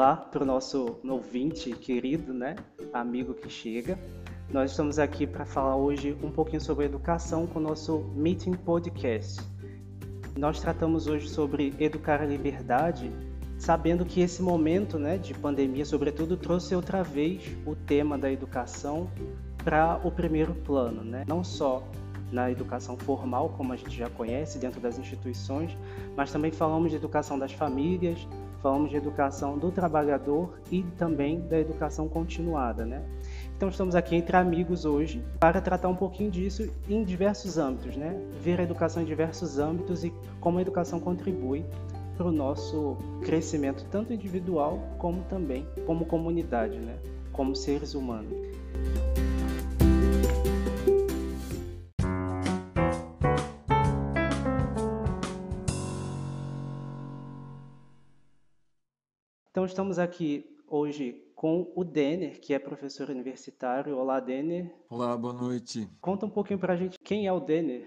Olá para o nosso ouvinte querido, né? Amigo que chega. Nós estamos aqui para falar hoje um pouquinho sobre educação com o nosso Meeting Podcast. Nós tratamos hoje sobre educar a liberdade, sabendo que esse momento né, de pandemia, sobretudo, trouxe outra vez o tema da educação para o primeiro plano, né? não só na educação formal, como a gente já conhece dentro das instituições, mas também falamos de educação das famílias, falamos de educação do trabalhador e também da educação continuada, né? Então estamos aqui entre amigos hoje para tratar um pouquinho disso em diversos âmbitos, né? Ver a educação em diversos âmbitos e como a educação contribui para o nosso crescimento tanto individual como também como comunidade, né? Como seres humanos. Então estamos aqui hoje com o Denner, que é professor universitário. Olá, Denner. Olá, boa noite. Conta um pouquinho para a gente quem é o Denner.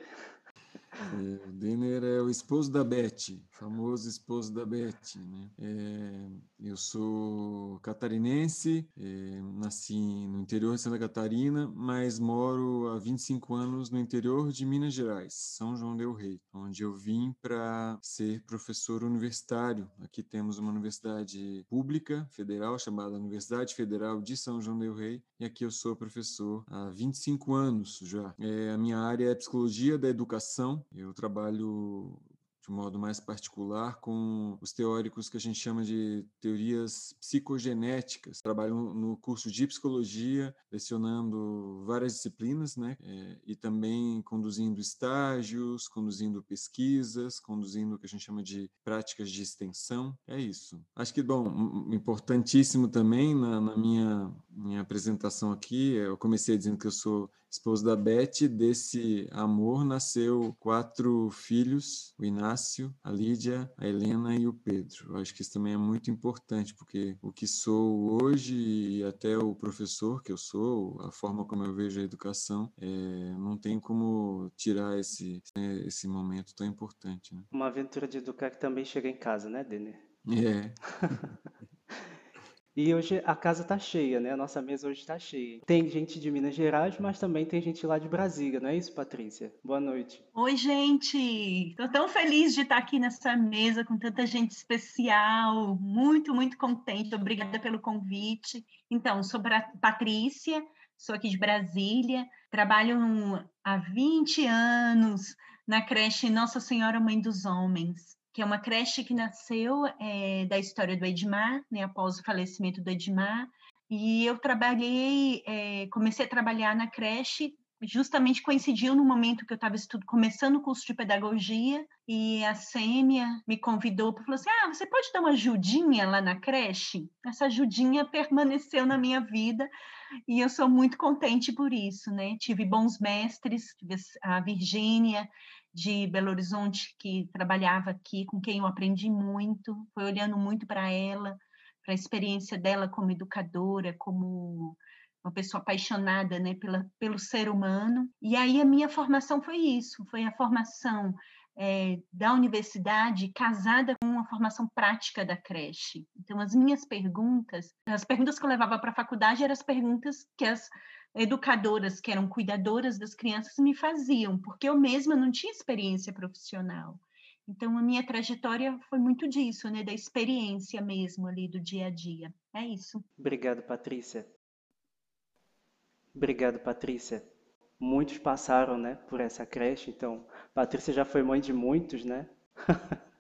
É, o Denner é o esposo da Beth, famoso esposo da Beth. Né? É, eu sou catarinense, é, nasci no interior de Santa Catarina, mas moro há 25 anos no interior de Minas Gerais, São João del Rei, onde eu vim para ser professor universitário. Aqui temos uma universidade pública, federal, chamada Universidade Federal de São João del Rei, e aqui eu sou professor há 25 anos já. É, a minha área é psicologia da educação, eu trabalho de modo mais particular com os teóricos que a gente chama de teorias psicogenéticas. Trabalho no curso de psicologia, lecionando várias disciplinas, né? É, e também conduzindo estágios, conduzindo pesquisas, conduzindo o que a gente chama de práticas de extensão. É isso. Acho que, bom, importantíssimo também na, na minha, minha apresentação aqui, eu comecei dizendo que eu sou esposo da Beth, desse amor nasceu quatro filhos, o Inácio, a Lídia, a Helena e o Pedro. Eu acho que isso também é muito importante, porque o que sou hoje e até o professor que eu sou, a forma como eu vejo a educação, é, não tem como tirar esse, né, esse momento tão importante. Né? Uma aventura de educar que também chega em casa, né, Denner? É. E hoje a casa está cheia, né? A nossa mesa hoje está cheia. Tem gente de Minas Gerais, mas também tem gente lá de Brasília, não é isso, Patrícia? Boa noite. Oi, gente! Estou tão feliz de estar aqui nessa mesa com tanta gente especial. Muito, muito contente. Obrigada pelo convite. Então, sou Patrícia, sou aqui de Brasília, trabalho há 20 anos na creche Nossa Senhora Mãe dos Homens que é uma creche que nasceu é, da história do Edmar, né, após o falecimento do Edmar. E eu trabalhei, é, comecei a trabalhar na creche, justamente coincidiu no momento que eu estava começando o curso de pedagogia, e a Sêmia me convidou para falar assim: ah, você pode dar uma ajudinha lá na creche? Essa ajudinha permaneceu na minha vida e eu sou muito contente por isso, né? Tive bons mestres, tive a Virgínia, de Belo Horizonte que trabalhava aqui, com quem eu aprendi muito, foi olhando muito para ela, para a experiência dela como educadora, como uma pessoa apaixonada né, pela, pelo ser humano. E aí a minha formação foi isso, foi a formação é, da universidade casada com a formação prática da creche. Então, as minhas perguntas, as perguntas que eu levava para a faculdade eram as perguntas que as educadoras que eram cuidadoras das crianças me faziam, porque eu mesma não tinha experiência profissional. Então, a minha trajetória foi muito disso, né? Da experiência mesmo ali do dia a dia. É isso. Obrigado, Patrícia. Obrigado, Patrícia. Muitos passaram, né, por essa creche, então, Patrícia já foi mãe de muitos, né?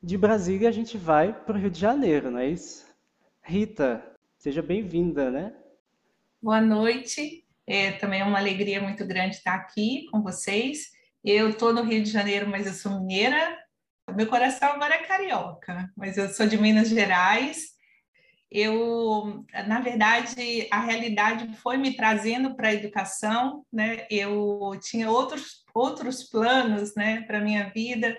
de Brasília a gente vai para o Rio de Janeiro, não é isso? Rita, seja bem-vinda, né? Boa noite. É, também é uma alegria muito grande estar aqui com vocês. Eu estou no Rio de Janeiro, mas eu sou mineira. Meu coração agora é carioca, mas eu sou de Minas Gerais. Eu, na verdade, a realidade foi me trazendo para a educação, né? Eu tinha outros outros planos, né, para minha vida,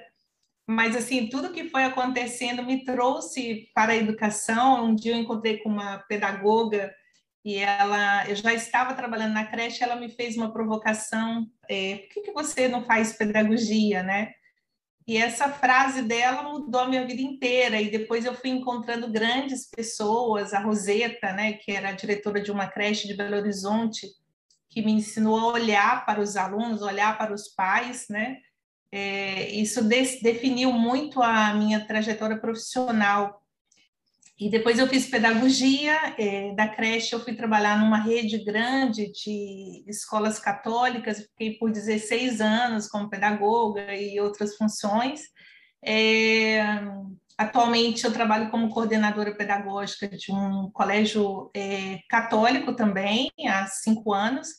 mas assim tudo que foi acontecendo me trouxe para a educação. Um dia eu encontrei com uma pedagoga e ela, eu já estava trabalhando na creche, ela me fez uma provocação, é, por que, que você não faz pedagogia, né? E essa frase dela mudou a minha vida inteira. E depois eu fui encontrando grandes pessoas, a Roseta, né, que era diretora de uma creche de Belo Horizonte, que me ensinou a olhar para os alunos, olhar para os pais, né? É, isso de, definiu muito a minha trajetória profissional. E depois eu fiz pedagogia é, da creche, eu fui trabalhar numa rede grande de escolas católicas, fiquei por 16 anos como pedagoga e outras funções. É, atualmente eu trabalho como coordenadora pedagógica de um colégio é, católico também, há cinco anos,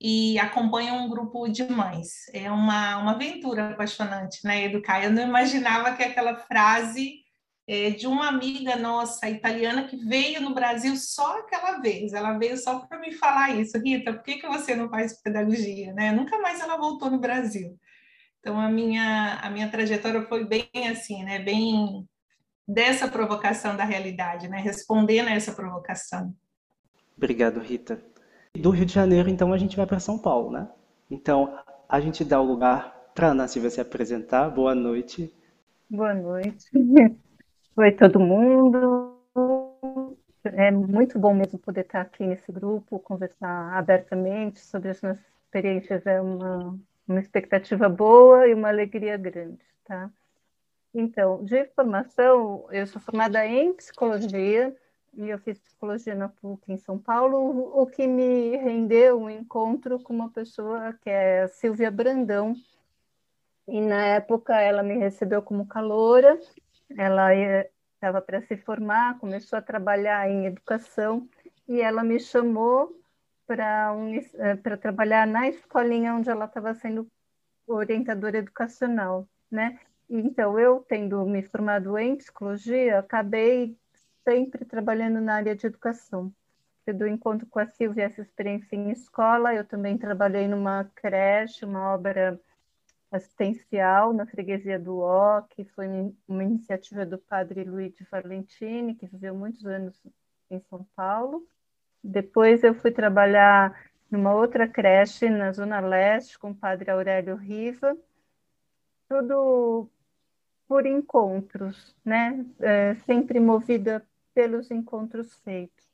e acompanho um grupo de mães. É uma, uma aventura apaixonante, né, educar. Eu não imaginava que aquela frase é, de uma amiga nossa italiana que veio no Brasil só aquela vez. Ela veio só para me falar isso, Rita. Por que, que você não faz pedagogia? Né? Nunca mais ela voltou no Brasil. Então a minha a minha trajetória foi bem assim, né? Bem dessa provocação da realidade, né? Respondendo a essa provocação. Obrigado, Rita. Do Rio de Janeiro, então, a gente vai para São Paulo, né? Então, a gente dá o lugar para a Ana Silvia se apresentar. Boa noite. Boa noite. Oi, todo mundo. É muito bom mesmo poder estar aqui nesse grupo, conversar abertamente sobre as nossas experiências. É uma, uma expectativa boa e uma alegria grande, tá? Então, de formação, eu sou formada em psicologia, e eu fiz psicologia na PUC em São Paulo, o que me rendeu um encontro com uma pessoa que é Silvia Brandão. E na época ela me recebeu como caloura, ela estava para se formar, começou a trabalhar em educação e ela me chamou para um, eh, trabalhar na escolinha onde ela estava sendo orientadora educacional, né? Então, eu tendo me formado em psicologia, acabei sempre trabalhando na área de educação. Do encontro com a Silvia essa experiência em escola, eu também trabalhei numa creche, uma obra assistencial na freguesia do Ó, que foi uma iniciativa do padre Luigi Valentini, que viveu muitos anos em São Paulo. Depois eu fui trabalhar numa outra creche na Zona Leste com o padre Aurélio Riva, tudo por encontros, né? É, sempre movida pelos encontros feitos.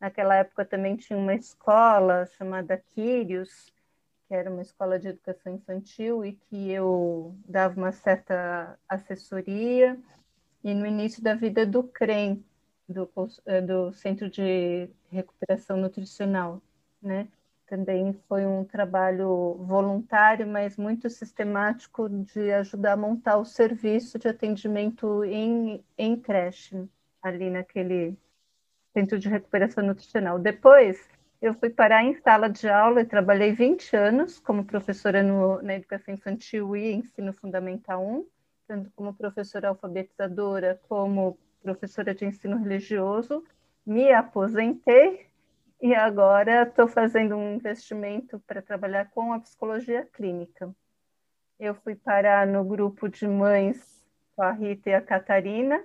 Naquela época também tinha uma escola chamada Quírios, que era uma escola de educação infantil e que eu dava uma certa assessoria. E no início da vida do CREM, do, eh, do Centro de Recuperação Nutricional, né? Também foi um trabalho voluntário, mas muito sistemático de ajudar a montar o serviço de atendimento em, em creche ali naquele centro de recuperação nutricional. Depois, eu fui parar em sala de aula e trabalhei 20 anos como professora no, na educação infantil e ensino fundamental 1, tanto como professora alfabetizadora, como professora de ensino religioso. Me aposentei e agora estou fazendo um investimento para trabalhar com a psicologia clínica. Eu fui parar no grupo de mães com a Rita e a Catarina,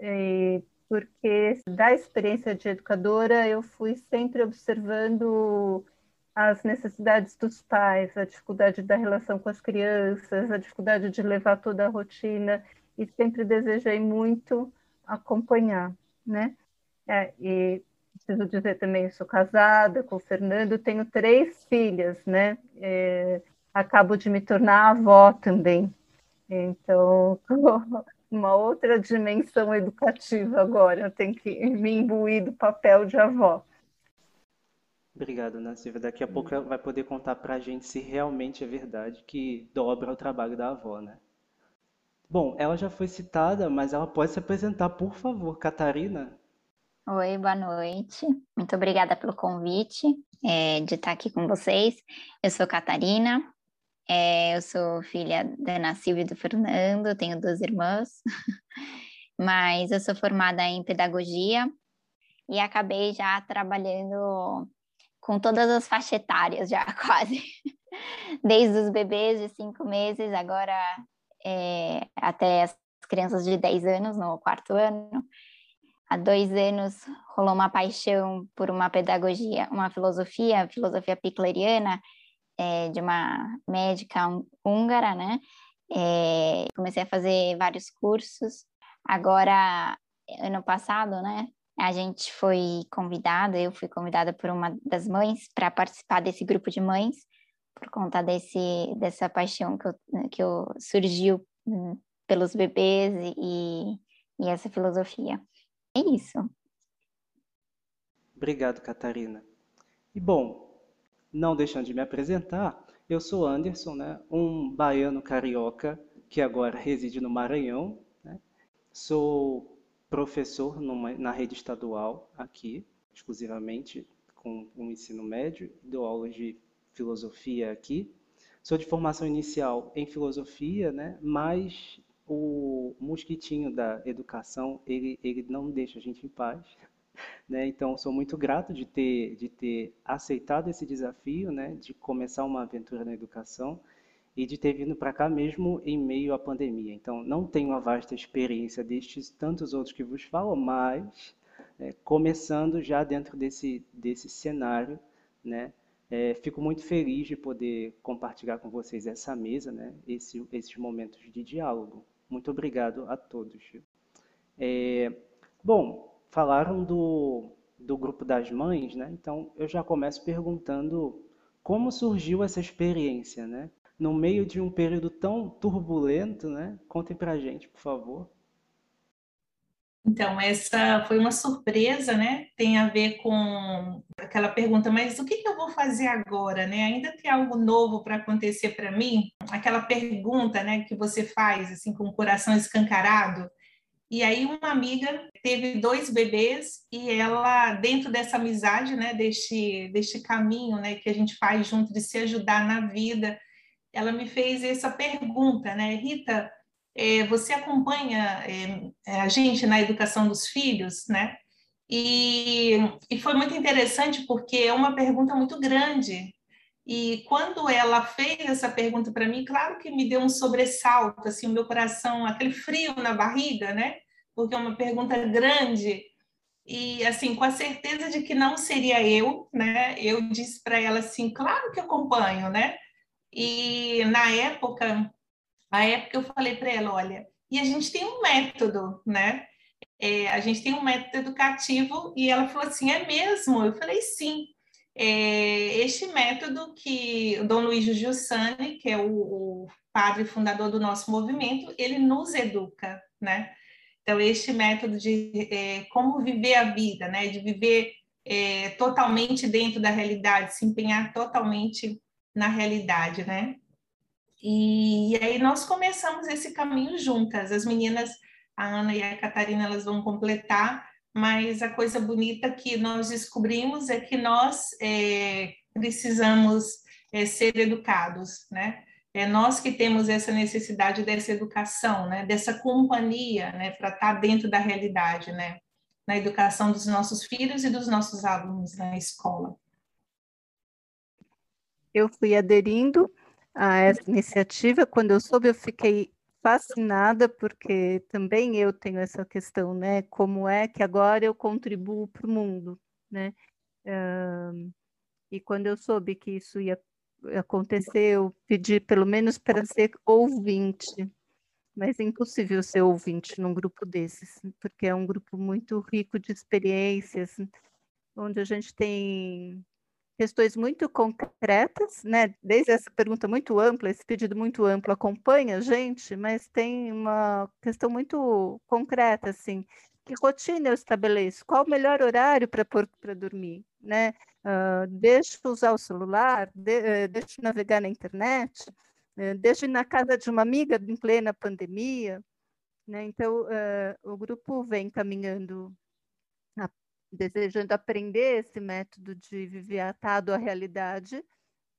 e porque da experiência de educadora eu fui sempre observando as necessidades dos pais, a dificuldade da relação com as crianças, a dificuldade de levar toda a rotina e sempre desejei muito acompanhar, né? É, e preciso dizer também, sou casada com o Fernando, tenho três filhas, né? É, acabo de me tornar avó também. Então, uma outra dimensão educativa agora. Eu tenho que me imbuir do papel de avó. Obrigado, Ana Silvia. Daqui a pouco ela vai poder contar para a gente se realmente é verdade que dobra o trabalho da avó, né? Bom, ela já foi citada, mas ela pode se apresentar, por favor, Catarina. Oi, boa noite. Muito obrigada pelo convite é, de estar aqui com vocês. Eu sou Catarina, é, eu sou filha da Ana Silvia e do Fernando, tenho duas irmãs, mas eu sou formada em pedagogia e acabei já trabalhando com todas as faixas etárias, já quase, desde os bebês de cinco meses, agora é, até as crianças de 10 anos, no quarto ano. Há dois anos rolou uma paixão por uma pedagogia, uma filosofia, filosofia picleriana, é, de uma médica húngara, né? É, comecei a fazer vários cursos. Agora, ano passado, né? A gente foi convidada, eu fui convidada por uma das mães para participar desse grupo de mães, por conta desse, dessa paixão que, eu, que eu, surgiu hum, pelos bebês e, e essa filosofia. É isso. Obrigado, Catarina. E bom, não deixando de me apresentar, eu sou Anderson, né, um baiano carioca que agora reside no Maranhão. Né? Sou professor numa, na rede estadual aqui, exclusivamente com o ensino médio, dou aulas de filosofia aqui. Sou de formação inicial em filosofia, né? mas o mosquitinho da educação, ele, ele não deixa a gente em paz. Né? Então, sou muito grato de ter, de ter aceitado esse desafio, né? de começar uma aventura na educação e de ter vindo para cá mesmo em meio à pandemia. Então, não tenho uma vasta experiência destes tantos outros que vos falo, mas é, começando já dentro desse, desse cenário, né, é, fico muito feliz de poder compartilhar com vocês essa mesa, né, esse, esses momentos de diálogo. Muito obrigado a todos. É, bom, falaram do, do grupo das mães, né? Então eu já começo perguntando como surgiu essa experiência, né? no meio de um período tão turbulento, né? Contem a gente, por favor. Então, essa foi uma surpresa, né? Tem a ver com aquela pergunta, mas o que, que eu vou fazer agora, né? Ainda tem algo novo para acontecer para mim? Aquela pergunta, né, que você faz, assim, com o coração escancarado. E aí, uma amiga teve dois bebês e ela, dentro dessa amizade, né, deste, deste caminho, né, que a gente faz junto de se ajudar na vida, ela me fez essa pergunta, né, Rita, é, você acompanha é, é, a gente na educação dos filhos, né? E, e foi muito interessante porque é uma pergunta muito grande. E quando ela fez essa pergunta para mim, claro que me deu um sobressalto, assim, o meu coração, aquele frio na barriga, né? Porque é uma pergunta grande e assim com a certeza de que não seria eu, né? Eu disse para ela assim, claro que acompanho, né? E na época, a época eu falei para ela, olha, e a gente tem um método, né? É, a gente tem um método educativo e ela falou assim, é mesmo? Eu falei sim. É, este método que o Dom Luiz Giussani, que é o, o padre fundador do nosso movimento, ele nos educa, né? Então, este método de é, como viver a vida, né? De viver é, totalmente dentro da realidade, se empenhar totalmente na realidade, né? E, e, aí nós começamos esse caminho juntas. As meninas, a Ana e a Catarina, elas vão completar, mas a coisa bonita que nós descobrimos é que nós é, precisamos é, ser educados, né? É nós que temos essa necessidade dessa educação, né? Dessa companhia, né? Para estar tá dentro da realidade, né? Na educação dos nossos filhos e dos nossos alunos na escola eu fui aderindo a essa iniciativa. Quando eu soube, eu fiquei fascinada, porque também eu tenho essa questão, né? Como é que agora eu contribuo para o mundo, né? e quando eu soube que isso ia acontecer, eu pedi pelo menos para ser ouvinte, mas é impossível ser ouvinte num grupo desses, porque é um grupo muito rico de experiências, onde a gente tem questões muito concretas, né? Desde essa pergunta muito ampla, esse pedido muito amplo acompanha a gente, mas tem uma questão muito concreta, assim, que rotina eu estabeleço? Qual o melhor horário para para dormir, né? Uh, deixo usar o celular, de, uh, deixo navegar na internet, uh, deixo ir na casa de uma amiga em plena pandemia, né? Então, o grupo vem caminhando desejando aprender esse método de viver atado à realidade,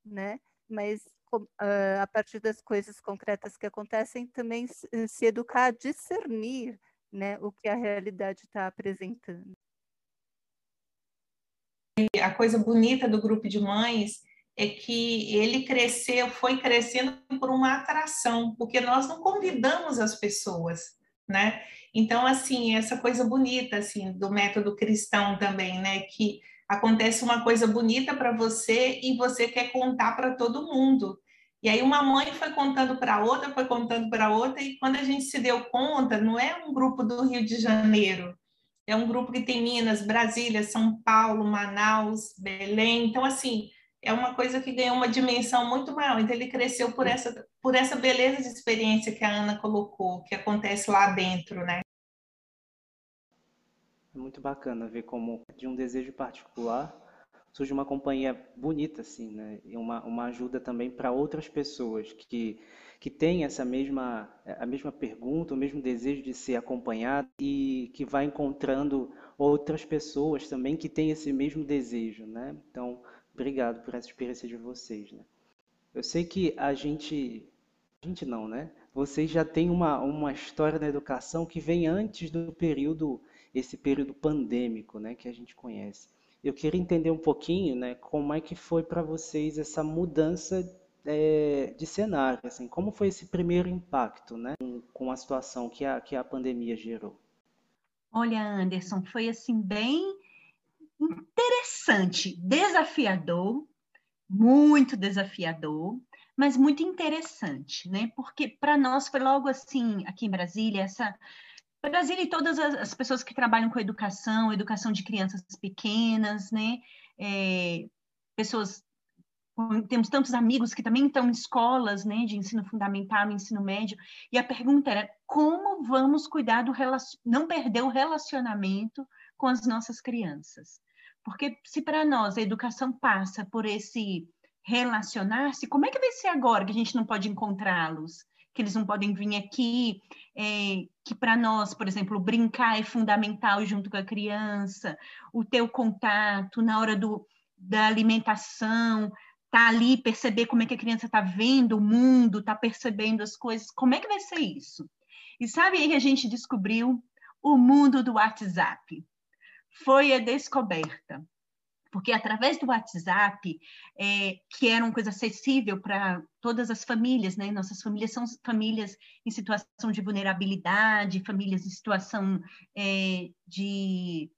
né? Mas uh, a partir das coisas concretas que acontecem, também se, eh, educar a discernir, né, o que a realidade está apresentando. A coisa bonita do grupo de mães é que ele cresceu, foi crescendo por uma atração, porque nós não convidamos as pessoas, né? Então, assim, essa coisa bonita, assim, do método cristão também, né? Que acontece uma coisa bonita para você e você quer contar para todo mundo. E aí uma mãe foi contando para outra, foi contando para outra, e quando a gente se deu conta, não é um grupo do Rio de Janeiro, é um grupo que tem Minas, Brasília, São Paulo, Manaus, Belém. Então, assim, é uma coisa que ganhou uma dimensão muito maior. Então, ele cresceu por essa, por essa beleza de experiência que a Ana colocou, que acontece lá dentro, né? É muito bacana ver como, de um desejo particular, surge uma companhia bonita, assim, né? E uma, uma ajuda também para outras pessoas que, que têm essa mesma, a mesma pergunta, o mesmo desejo de ser acompanhado e que vai encontrando outras pessoas também que têm esse mesmo desejo, né? Então, Obrigado por essa experiência de vocês, né? Eu sei que a gente, a gente não, né? Vocês já têm uma, uma história na educação que vem antes do período, esse período pandêmico, né, que a gente conhece. Eu queria entender um pouquinho, né, como é que foi para vocês essa mudança é, de cenário, assim, como foi esse primeiro impacto, né, com a situação que a, que a pandemia gerou? Olha, Anderson, foi assim bem interessante, desafiador, muito desafiador, mas muito interessante, né? Porque para nós foi logo assim, aqui em Brasília, essa Brasília e todas as, pessoas que trabalham com educação, educação de crianças pequenas, né? É, pessoas temos tantos amigos que também estão em escolas, né, de ensino fundamental, ensino médio, e a pergunta era como vamos cuidar do não perder o relacionamento com as nossas crianças. Porque se para nós a educação passa por esse relacionar-se, como é que vai ser agora que a gente não pode encontrá-los? Que eles não podem vir aqui, é, que para nós, por exemplo, brincar é fundamental junto com a criança, o teu contato na hora do, da alimentação, tá ali, perceber como é que a criança está vendo o mundo, está percebendo as coisas, como é que vai ser isso? E sabe aí que a gente descobriu o mundo do WhatsApp foi a descoberta. Porque através do WhatsApp, é, que era uma coisa acessível para todas as famílias, né? Nossas famílias são famílias em situação de vulnerabilidade, famílias em situação é, de,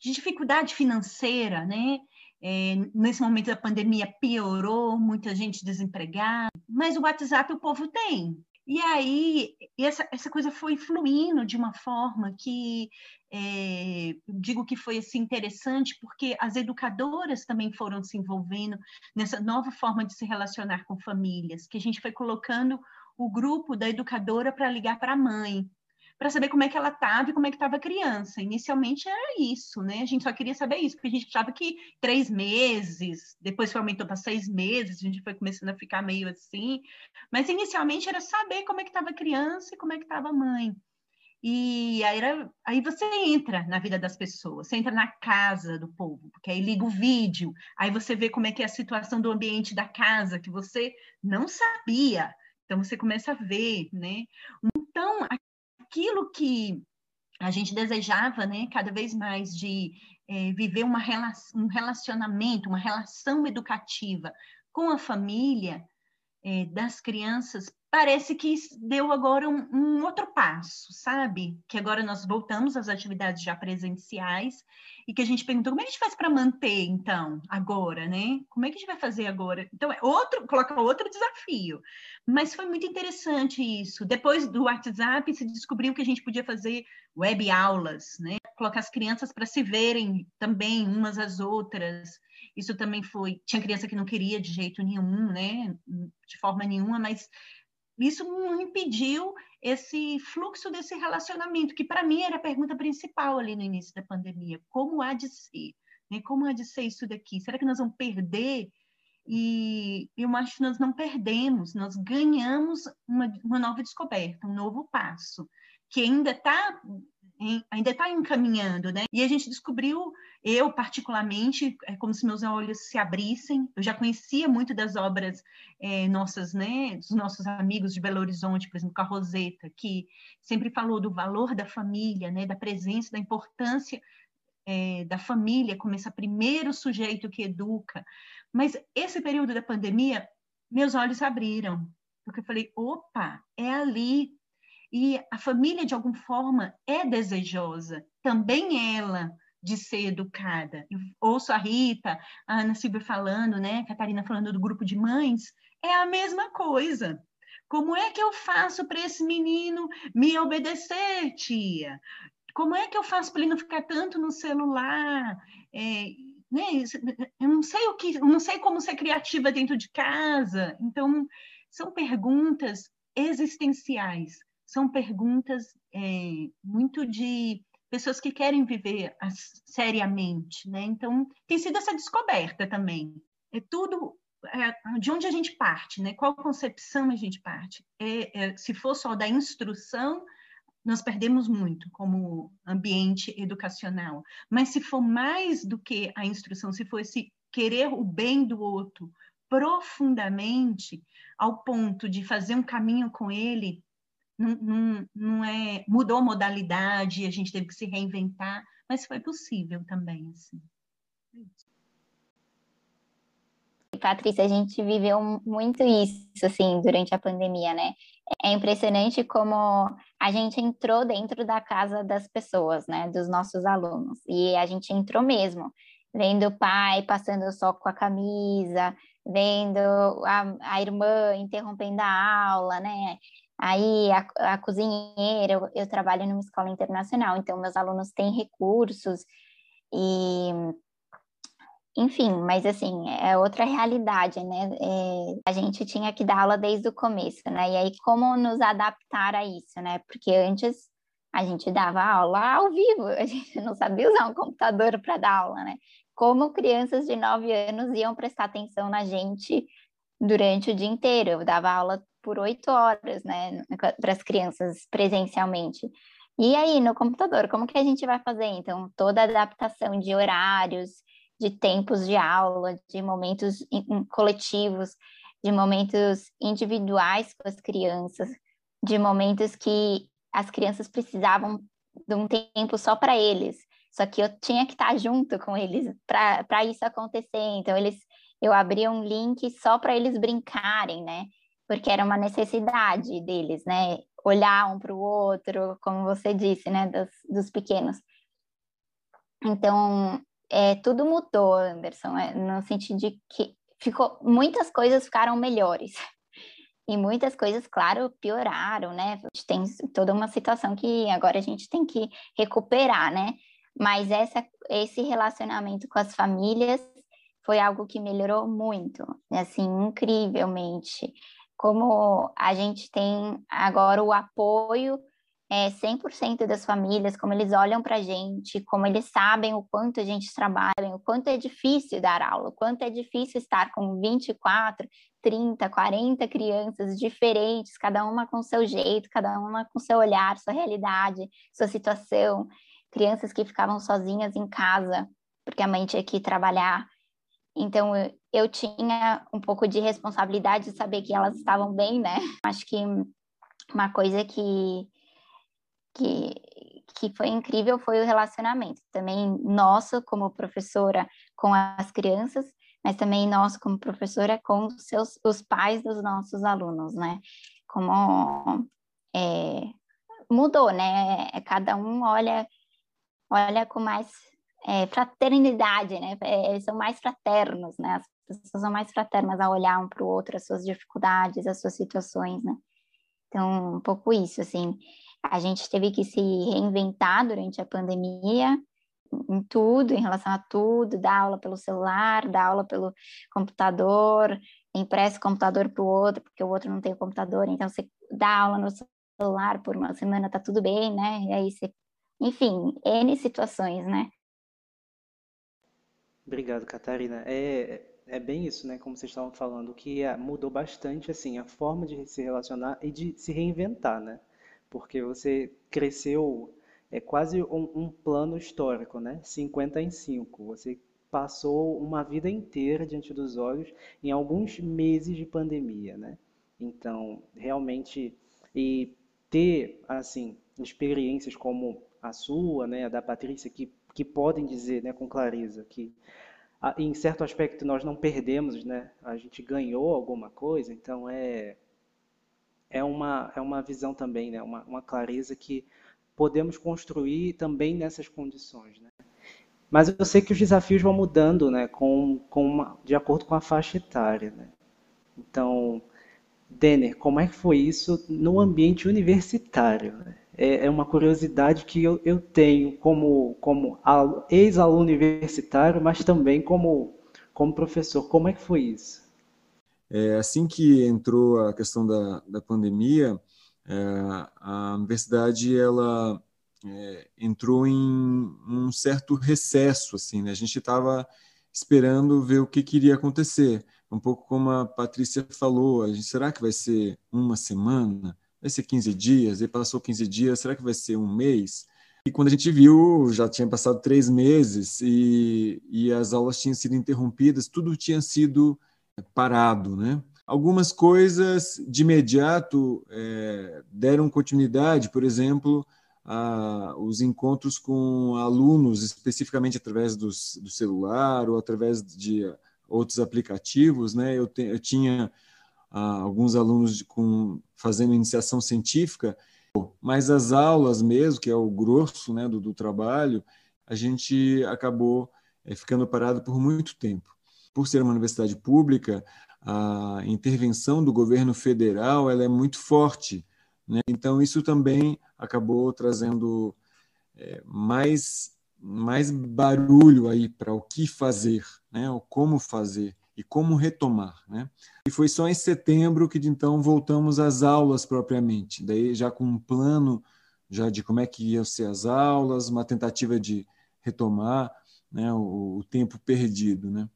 de dificuldade financeira, né? É, nesse momento da pandemia piorou, muita gente desempregada, mas o WhatsApp o povo tem. E aí, essa, essa coisa foi fluindo de uma forma que, é, digo que foi assim, interessante, porque as educadoras também foram se envolvendo nessa nova forma de se relacionar com famílias, que a gente foi colocando o grupo da educadora para ligar para a mãe, para saber como é que ela estava e como é que estava a criança. Inicialmente era isso, né? A gente só queria saber isso, porque a gente achava que três meses, depois foi aumentou para seis meses, a gente foi começando a ficar meio assim. Mas inicialmente era saber como é que estava a criança e como é que estava a mãe. E aí, era, aí você entra na vida das pessoas, você entra na casa do povo, porque aí liga o vídeo, aí você vê como é que é a situação do ambiente da casa, que você não sabia. Então você começa a ver, né? Então, aquilo que a gente desejava, né, cada vez mais de é, viver uma relação, um relacionamento, uma relação educativa com a família é, das crianças parece que deu agora um, um, outro passo, sabe? Que agora nós voltamos às atividades já presenciais e que a gente perguntou como é que a gente faz para manter, então, agora, né? Como é que a gente vai fazer agora? Então, é outro, coloca outro desafio. Mas foi muito interessante isso. Depois do WhatsApp, se descobriu que a gente podia fazer web aulas, né? Colocar as crianças para se verem também umas às outras. Isso também foi. Tinha criança que não queria de jeito nenhum, né? De forma nenhuma, mas isso não impediu esse fluxo desse relacionamento, que para mim era a pergunta principal ali no início da pandemia: como há de ser? Né? Como há de ser isso daqui? Será que nós vamos perder? E eu acho que nós não perdemos, nós ganhamos uma, uma nova descoberta, um novo passo, que ainda está ainda está encaminhando, né? E a gente descobriu, eu particularmente, é como se meus olhos se abrissem. Eu já conhecia muito das obras é, nossas, né? Dos nossos amigos de Belo Horizonte, por exemplo, com a Roseta, que sempre falou do valor da família, né? Da presença, da importância é, da família como esse primeiro sujeito que educa. Mas esse período da pandemia, meus olhos abriram, porque eu falei, opa, é ali e a família, de alguma forma, é desejosa, também ela, de ser educada. Eu ouço a Rita, a Ana Silvia falando, né, a Catarina falando do grupo de mães, é a mesma coisa. Como é que eu faço para esse menino me obedecer, tia? Como é que eu faço para ele não ficar tanto no celular? É, né? Eu não sei o que, não sei como ser criativa dentro de casa. Então, são perguntas existenciais, são perguntas é, muito de pessoas que querem viver seriamente, né? Então, tem sido essa descoberta também. É tudo é, de onde a gente parte, né? Qual concepção a gente parte? É, é, se for só da instrução, nós perdemos muito como ambiente educacional. Mas se for mais do que a instrução, se for esse querer o bem do outro profundamente, ao ponto de fazer um caminho com ele, não, não, não é mudou modalidade, a gente teve que se reinventar, mas foi possível também assim. Patrícia, a gente viveu muito isso assim durante a pandemia, né? É impressionante como a gente entrou dentro da casa das pessoas, né, dos nossos alunos. E a gente entrou mesmo, vendo o pai passando só com a camisa, vendo a, a irmã interrompendo a aula, né? Aí a, a cozinheira, eu, eu trabalho numa escola internacional, então meus alunos têm recursos e enfim, mas assim, é outra realidade, né? É, a gente tinha que dar aula desde o começo, né? E aí, como nos adaptar a isso, né? Porque antes a gente dava aula ao vivo, a gente não sabia usar um computador para dar aula, né? Como crianças de nove anos iam prestar atenção na gente durante o dia inteiro? Eu dava aula por oito horas, né, para as crianças presencialmente. E aí, no computador, como que a gente vai fazer? Então, toda a adaptação de horários, de tempos de aula, de momentos coletivos, de momentos individuais com as crianças, de momentos que as crianças precisavam de um tempo só para eles. Só que eu tinha que estar junto com eles para isso acontecer. Então, eles eu abria um link só para eles brincarem, né? Porque era uma necessidade deles, né? Olhar um para o outro, como você disse, né? Dos, dos pequenos. Então, é, tudo mudou, Anderson, é, no sentido de que ficou, muitas coisas ficaram melhores. E muitas coisas, claro, pioraram, né? Tem toda uma situação que agora a gente tem que recuperar, né? Mas essa, esse relacionamento com as famílias foi algo que melhorou muito, assim, incrivelmente. Como a gente tem agora o apoio é, 100% das famílias, como eles olham para a gente, como eles sabem o quanto a gente trabalha, o quanto é difícil dar aula, o quanto é difícil estar com 24, 30, 40 crianças diferentes, cada uma com seu jeito, cada uma com seu olhar, sua realidade, sua situação, crianças que ficavam sozinhas em casa, porque a mãe tinha que trabalhar. Então, eu tinha um pouco de responsabilidade de saber que elas estavam bem, né? Acho que uma coisa que que, que foi incrível foi o relacionamento. Também nosso, como professora, com as crianças, mas também nós, como professora, com os, seus, os pais dos nossos alunos, né? Como é, mudou, né? Cada um olha, olha com mais é, fraternidade, né? É, eles são mais fraternos, né? As pessoas são mais fraternas a olhar um para o outro, as suas dificuldades, as suas situações, né? Então, um pouco isso, assim. A gente teve que se reinventar durante a pandemia, em tudo, em relação a tudo, dar aula pelo celular, dar aula pelo computador, empresta o computador para o outro, porque o outro não tem o computador, então você dá aula no celular por uma semana, tá tudo bem, né? E aí você, enfim, N situações, né? Obrigado, Catarina. É, é bem isso, né? Como vocês estavam falando, que mudou bastante, assim, a forma de se relacionar e de se reinventar, né? porque você cresceu é quase um, um, plano histórico, né? 50 em 5. Você passou uma vida inteira diante dos olhos em alguns meses de pandemia, né? Então, realmente, e ter, assim, experiências como a sua, né, a da Patrícia, que, que podem dizer, né, com clareza que em certo aspecto nós não perdemos, né? A gente ganhou alguma coisa, então é é uma, é uma visão também, né? uma, uma clareza que podemos construir também nessas condições. Né? Mas eu sei que os desafios vão mudando né? com, com uma, de acordo com a faixa etária. Né? Então, Denner, como é que foi isso no ambiente universitário? É, é uma curiosidade que eu, eu tenho como, como ex-aluno universitário, mas também como, como professor. Como é que foi isso? É, assim que entrou a questão da, da pandemia, é, a universidade ela é, entrou em um certo recesso, assim, né? A gente estava esperando ver o que queria acontecer. Um pouco como a Patrícia falou, a gente, será que vai ser uma semana? Vai ser 15 dias? E passou 15 dias, será que vai ser um mês? E quando a gente viu, já tinha passado três meses e, e as aulas tinham sido interrompidas, tudo tinha sido parado, né? Algumas coisas de imediato é, deram continuidade, por exemplo, a, os encontros com alunos, especificamente através dos, do celular ou através de outros aplicativos, né? Eu, te, eu tinha alguns alunos de, com, fazendo iniciação científica, mas as aulas mesmo, que é o grosso né, do, do trabalho, a gente acabou é, ficando parado por muito tempo. Por ser uma universidade pública, a intervenção do governo federal ela é muito forte. Né? Então, isso também acabou trazendo é, mais, mais barulho aí para o que fazer, né? o como fazer e como retomar. Né? E foi só em setembro que, então, voltamos às aulas propriamente, daí já com um plano já de como é que iam ser as aulas, uma tentativa de retomar né, o, o tempo perdido. Né?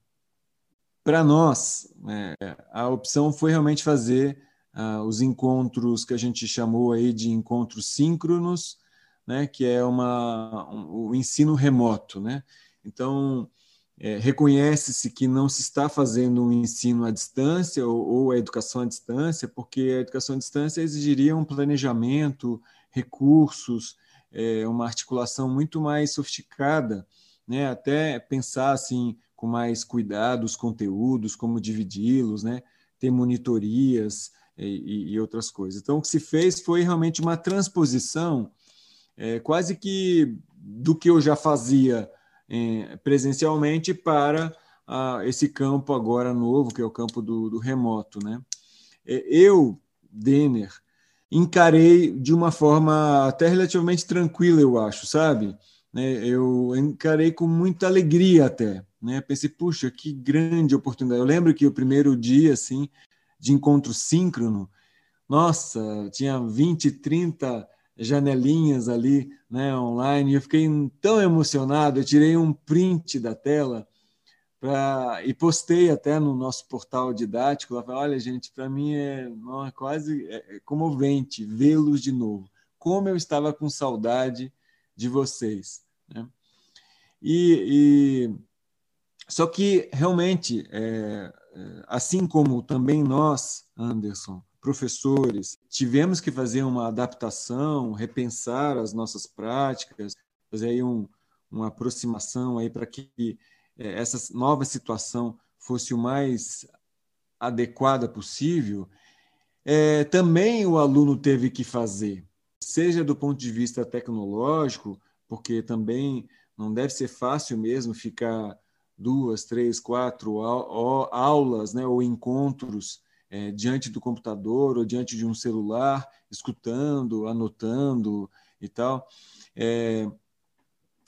Para nós, é, a opção foi realmente fazer uh, os encontros que a gente chamou aí de encontros síncronos, né, que é uma, um, o ensino remoto. Né? Então, é, reconhece-se que não se está fazendo um ensino à distância ou, ou a educação à distância, porque a educação à distância exigiria um planejamento, recursos, é, uma articulação muito mais sofisticada, né? até pensar assim com mais cuidado os conteúdos, como dividi-los, né? ter monitorias e, e, outras coisas. Então, o que se fez foi realmente uma transposição é, quase que do que eu já fazia é, presencialmente para a, esse campo agora novo, que é o campo do, do remoto. Né? É, eu, Denner, encarei de uma forma até relativamente tranquila, eu acho, sabe? Né? Eu encarei com muita alegria até, né? Pensei, puxa, que grande oportunidade. Eu lembro que o primeiro dia, assim, de encontro síncrono, nossa, tinha 20, 30 janelinhas ali, né, online, eu fiquei tão emocionado, eu tirei um print da tela pra, e postei até no nosso portal didático, lá, olha, gente, para mim é, é quase é, é comovente vê-los de novo. Como eu estava com saudade de vocês. Né? E, e só que, realmente, é, é, assim como também nós, Anderson, professores, tivemos que fazer uma adaptação, repensar as nossas práticas, fazer aí um, uma aproximação aí para que é, essa nova situação fosse o mais adequada possível, é, também o aluno teve que fazer, seja do ponto de vista tecnológico, porque também não deve ser fácil mesmo ficar duas, três, quatro aulas né, ou encontros é, diante do computador ou diante de um celular, escutando, anotando e tal. É,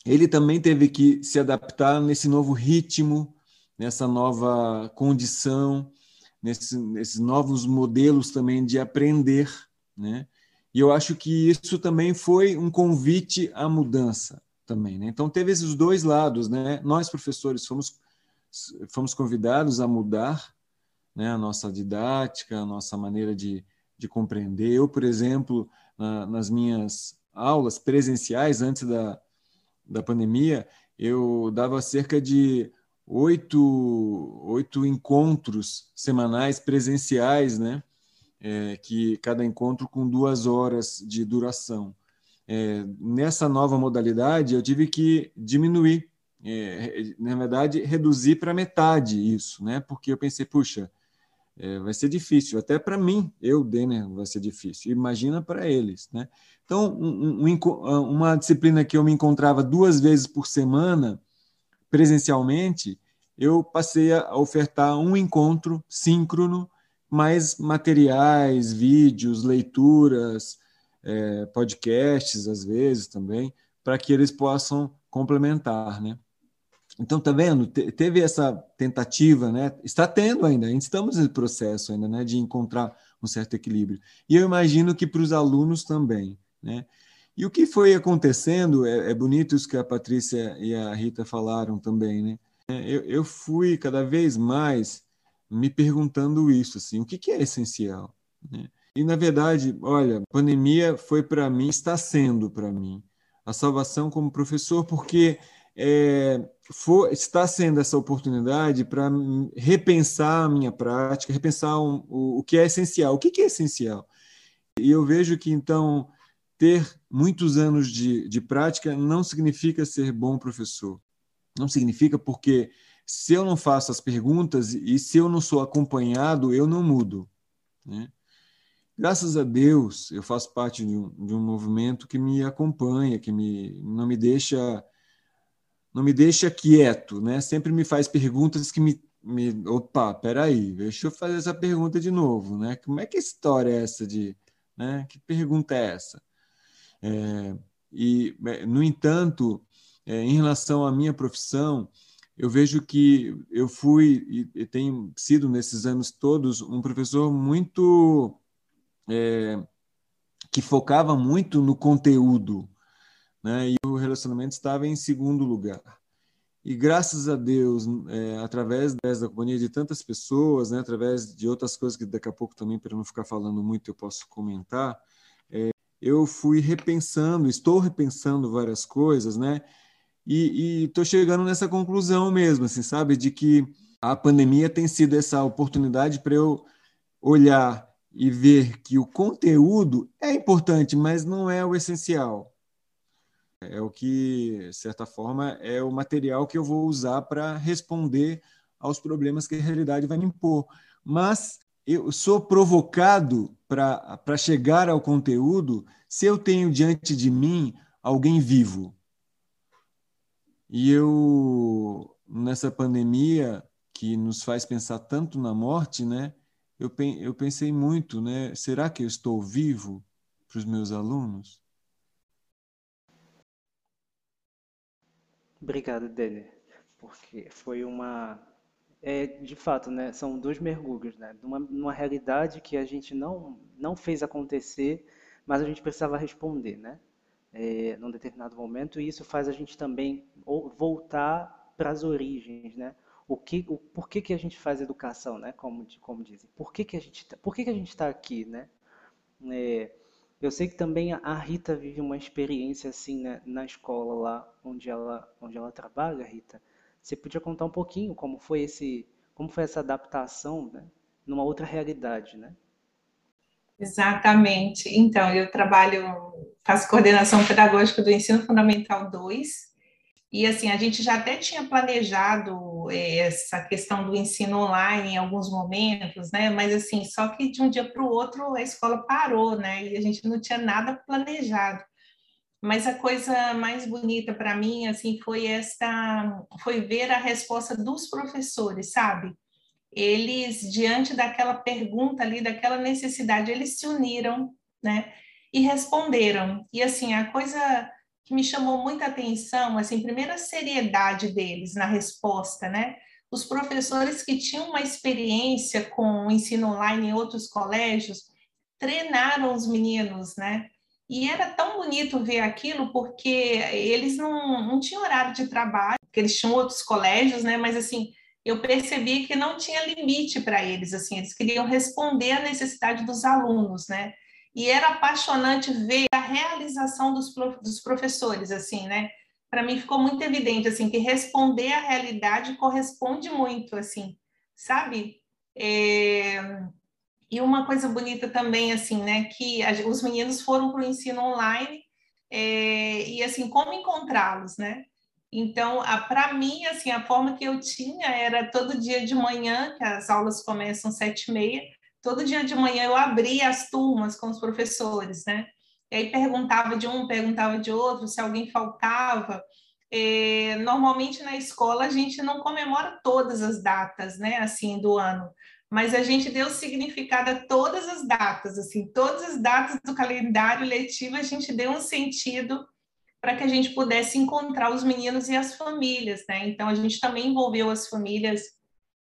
ele também teve que se adaptar nesse novo ritmo, nessa nova condição, nesse, nesses novos modelos também de aprender, né? E eu acho que isso também foi um convite à mudança, também. Né? Então, teve esses dois lados. Né? Nós, professores, fomos, fomos convidados a mudar né, a nossa didática, a nossa maneira de, de compreender. Eu, por exemplo, na, nas minhas aulas presenciais, antes da, da pandemia, eu dava cerca de oito, oito encontros semanais presenciais, né? É, que cada encontro com duas horas de duração é, nessa nova modalidade, eu tive que diminuir, é, na verdade, reduzir para metade isso, né? Porque eu pensei, puxa, é, vai ser difícil, até para mim, eu, Denner, vai ser difícil. Imagina para eles, né? Então, um, um, uma disciplina que eu me encontrava duas vezes por semana, presencialmente, eu passei a ofertar um encontro síncrono, mais materiais, vídeos, leituras, é, podcasts, às vezes também, para que eles possam complementar, né? Então, tá vendo? teve essa tentativa, né? Está tendo ainda, ainda estamos nesse processo ainda, né? De encontrar um certo equilíbrio. E eu imagino que para os alunos também, né? E o que foi acontecendo, é, é, bonito isso que a Patrícia e a Rita falaram também, né? Eu, eu fui cada vez mais me perguntando isso, assim, o que, que é essencial, né? E, na verdade, olha, a pandemia foi para mim, está sendo para mim, a salvação como professor, porque é, for, está sendo essa oportunidade para repensar a minha prática, repensar um, o, o que é essencial. O que, que é essencial? E eu vejo que, então, ter muitos anos de, de prática não significa ser bom professor. Não significa porque se eu não faço as perguntas e se eu não sou acompanhado, eu não mudo. Né? Graças a Deus, eu faço parte de um, de um movimento que me acompanha, que me, não me deixa não me deixa quieto, né? Sempre me faz perguntas que me, me opa, peraí, deixa eu fazer essa pergunta de novo, né? Como é que história é essa de, né? Que pergunta é essa? É, e, é, no entanto, é, em relação à minha profissão, eu vejo que eu fui e, e tenho sido nesses anos todos um professor muito é, que focava muito no conteúdo, né? E o relacionamento estava em segundo lugar. E graças a Deus, é, através da companhia de tantas pessoas, né, através de outras coisas que daqui a pouco também, para não ficar falando muito, eu posso comentar, é, eu fui repensando, estou repensando várias coisas, né? E estou chegando nessa conclusão mesmo, assim, sabe, de que a pandemia tem sido essa oportunidade para eu olhar e ver que o conteúdo é importante, mas não é o essencial é o que, de certa forma, é o material que eu vou usar para responder aos problemas que a realidade vai me impor. Mas eu sou provocado para chegar ao conteúdo se eu tenho diante de mim alguém vivo. E eu, nessa pandemia que nos faz pensar tanto na morte, né? Eu, eu pensei muito, né? Será que eu estou vivo para os meus alunos? Obrigado, Denner, porque foi uma. É, de fato, né, são dois mergulhos, né, numa, numa realidade que a gente não, não fez acontecer, mas a gente precisava responder, né, é, num determinado momento, e isso faz a gente também voltar para as origens, né, o que, o, por que, que a gente faz educação, né, como, como dizem, por que, que a gente, tá, está aqui, né, é, eu sei que também a Rita vive uma experiência assim né, na escola lá onde ela, onde ela trabalha, Rita. Você podia contar um pouquinho como foi esse, como foi essa adaptação, né, numa outra realidade, né? Exatamente. Então, eu trabalho, faço coordenação pedagógica do ensino fundamental 2 e assim, a gente já até tinha planejado eh, essa questão do ensino online em alguns momentos, né? Mas assim, só que de um dia para o outro a escola parou, né? E a gente não tinha nada planejado. Mas a coisa mais bonita para mim, assim, foi esta, foi ver a resposta dos professores, sabe? Eles diante daquela pergunta ali, daquela necessidade, eles se uniram, né? E responderam. E assim, a coisa que me chamou muita atenção, assim, primeiro a seriedade deles na resposta, né? Os professores que tinham uma experiência com o ensino online em outros colégios treinaram os meninos, né? E era tão bonito ver aquilo porque eles não, não tinham horário de trabalho, porque eles tinham outros colégios, né? Mas assim, eu percebi que não tinha limite para eles, assim, eles queriam responder à necessidade dos alunos, né? E era apaixonante ver a realização dos, dos professores, assim, né? Para mim ficou muito evidente, assim, que responder à realidade corresponde muito, assim, sabe? É... E uma coisa bonita também, assim, né? Que os meninos foram para o ensino online é... e, assim, como encontrá-los, né? Então, para mim, assim, a forma que eu tinha era todo dia de manhã, que as aulas começam sete e meia, todo dia de manhã eu abria as turmas com os professores, né? E aí perguntava de um, perguntava de outro, se alguém faltava. É, normalmente na escola a gente não comemora todas as datas, né, assim, do ano, mas a gente deu significado a todas as datas, assim, todas as datas do calendário letivo, a gente deu um sentido para que a gente pudesse encontrar os meninos e as famílias, né? Então a gente também envolveu as famílias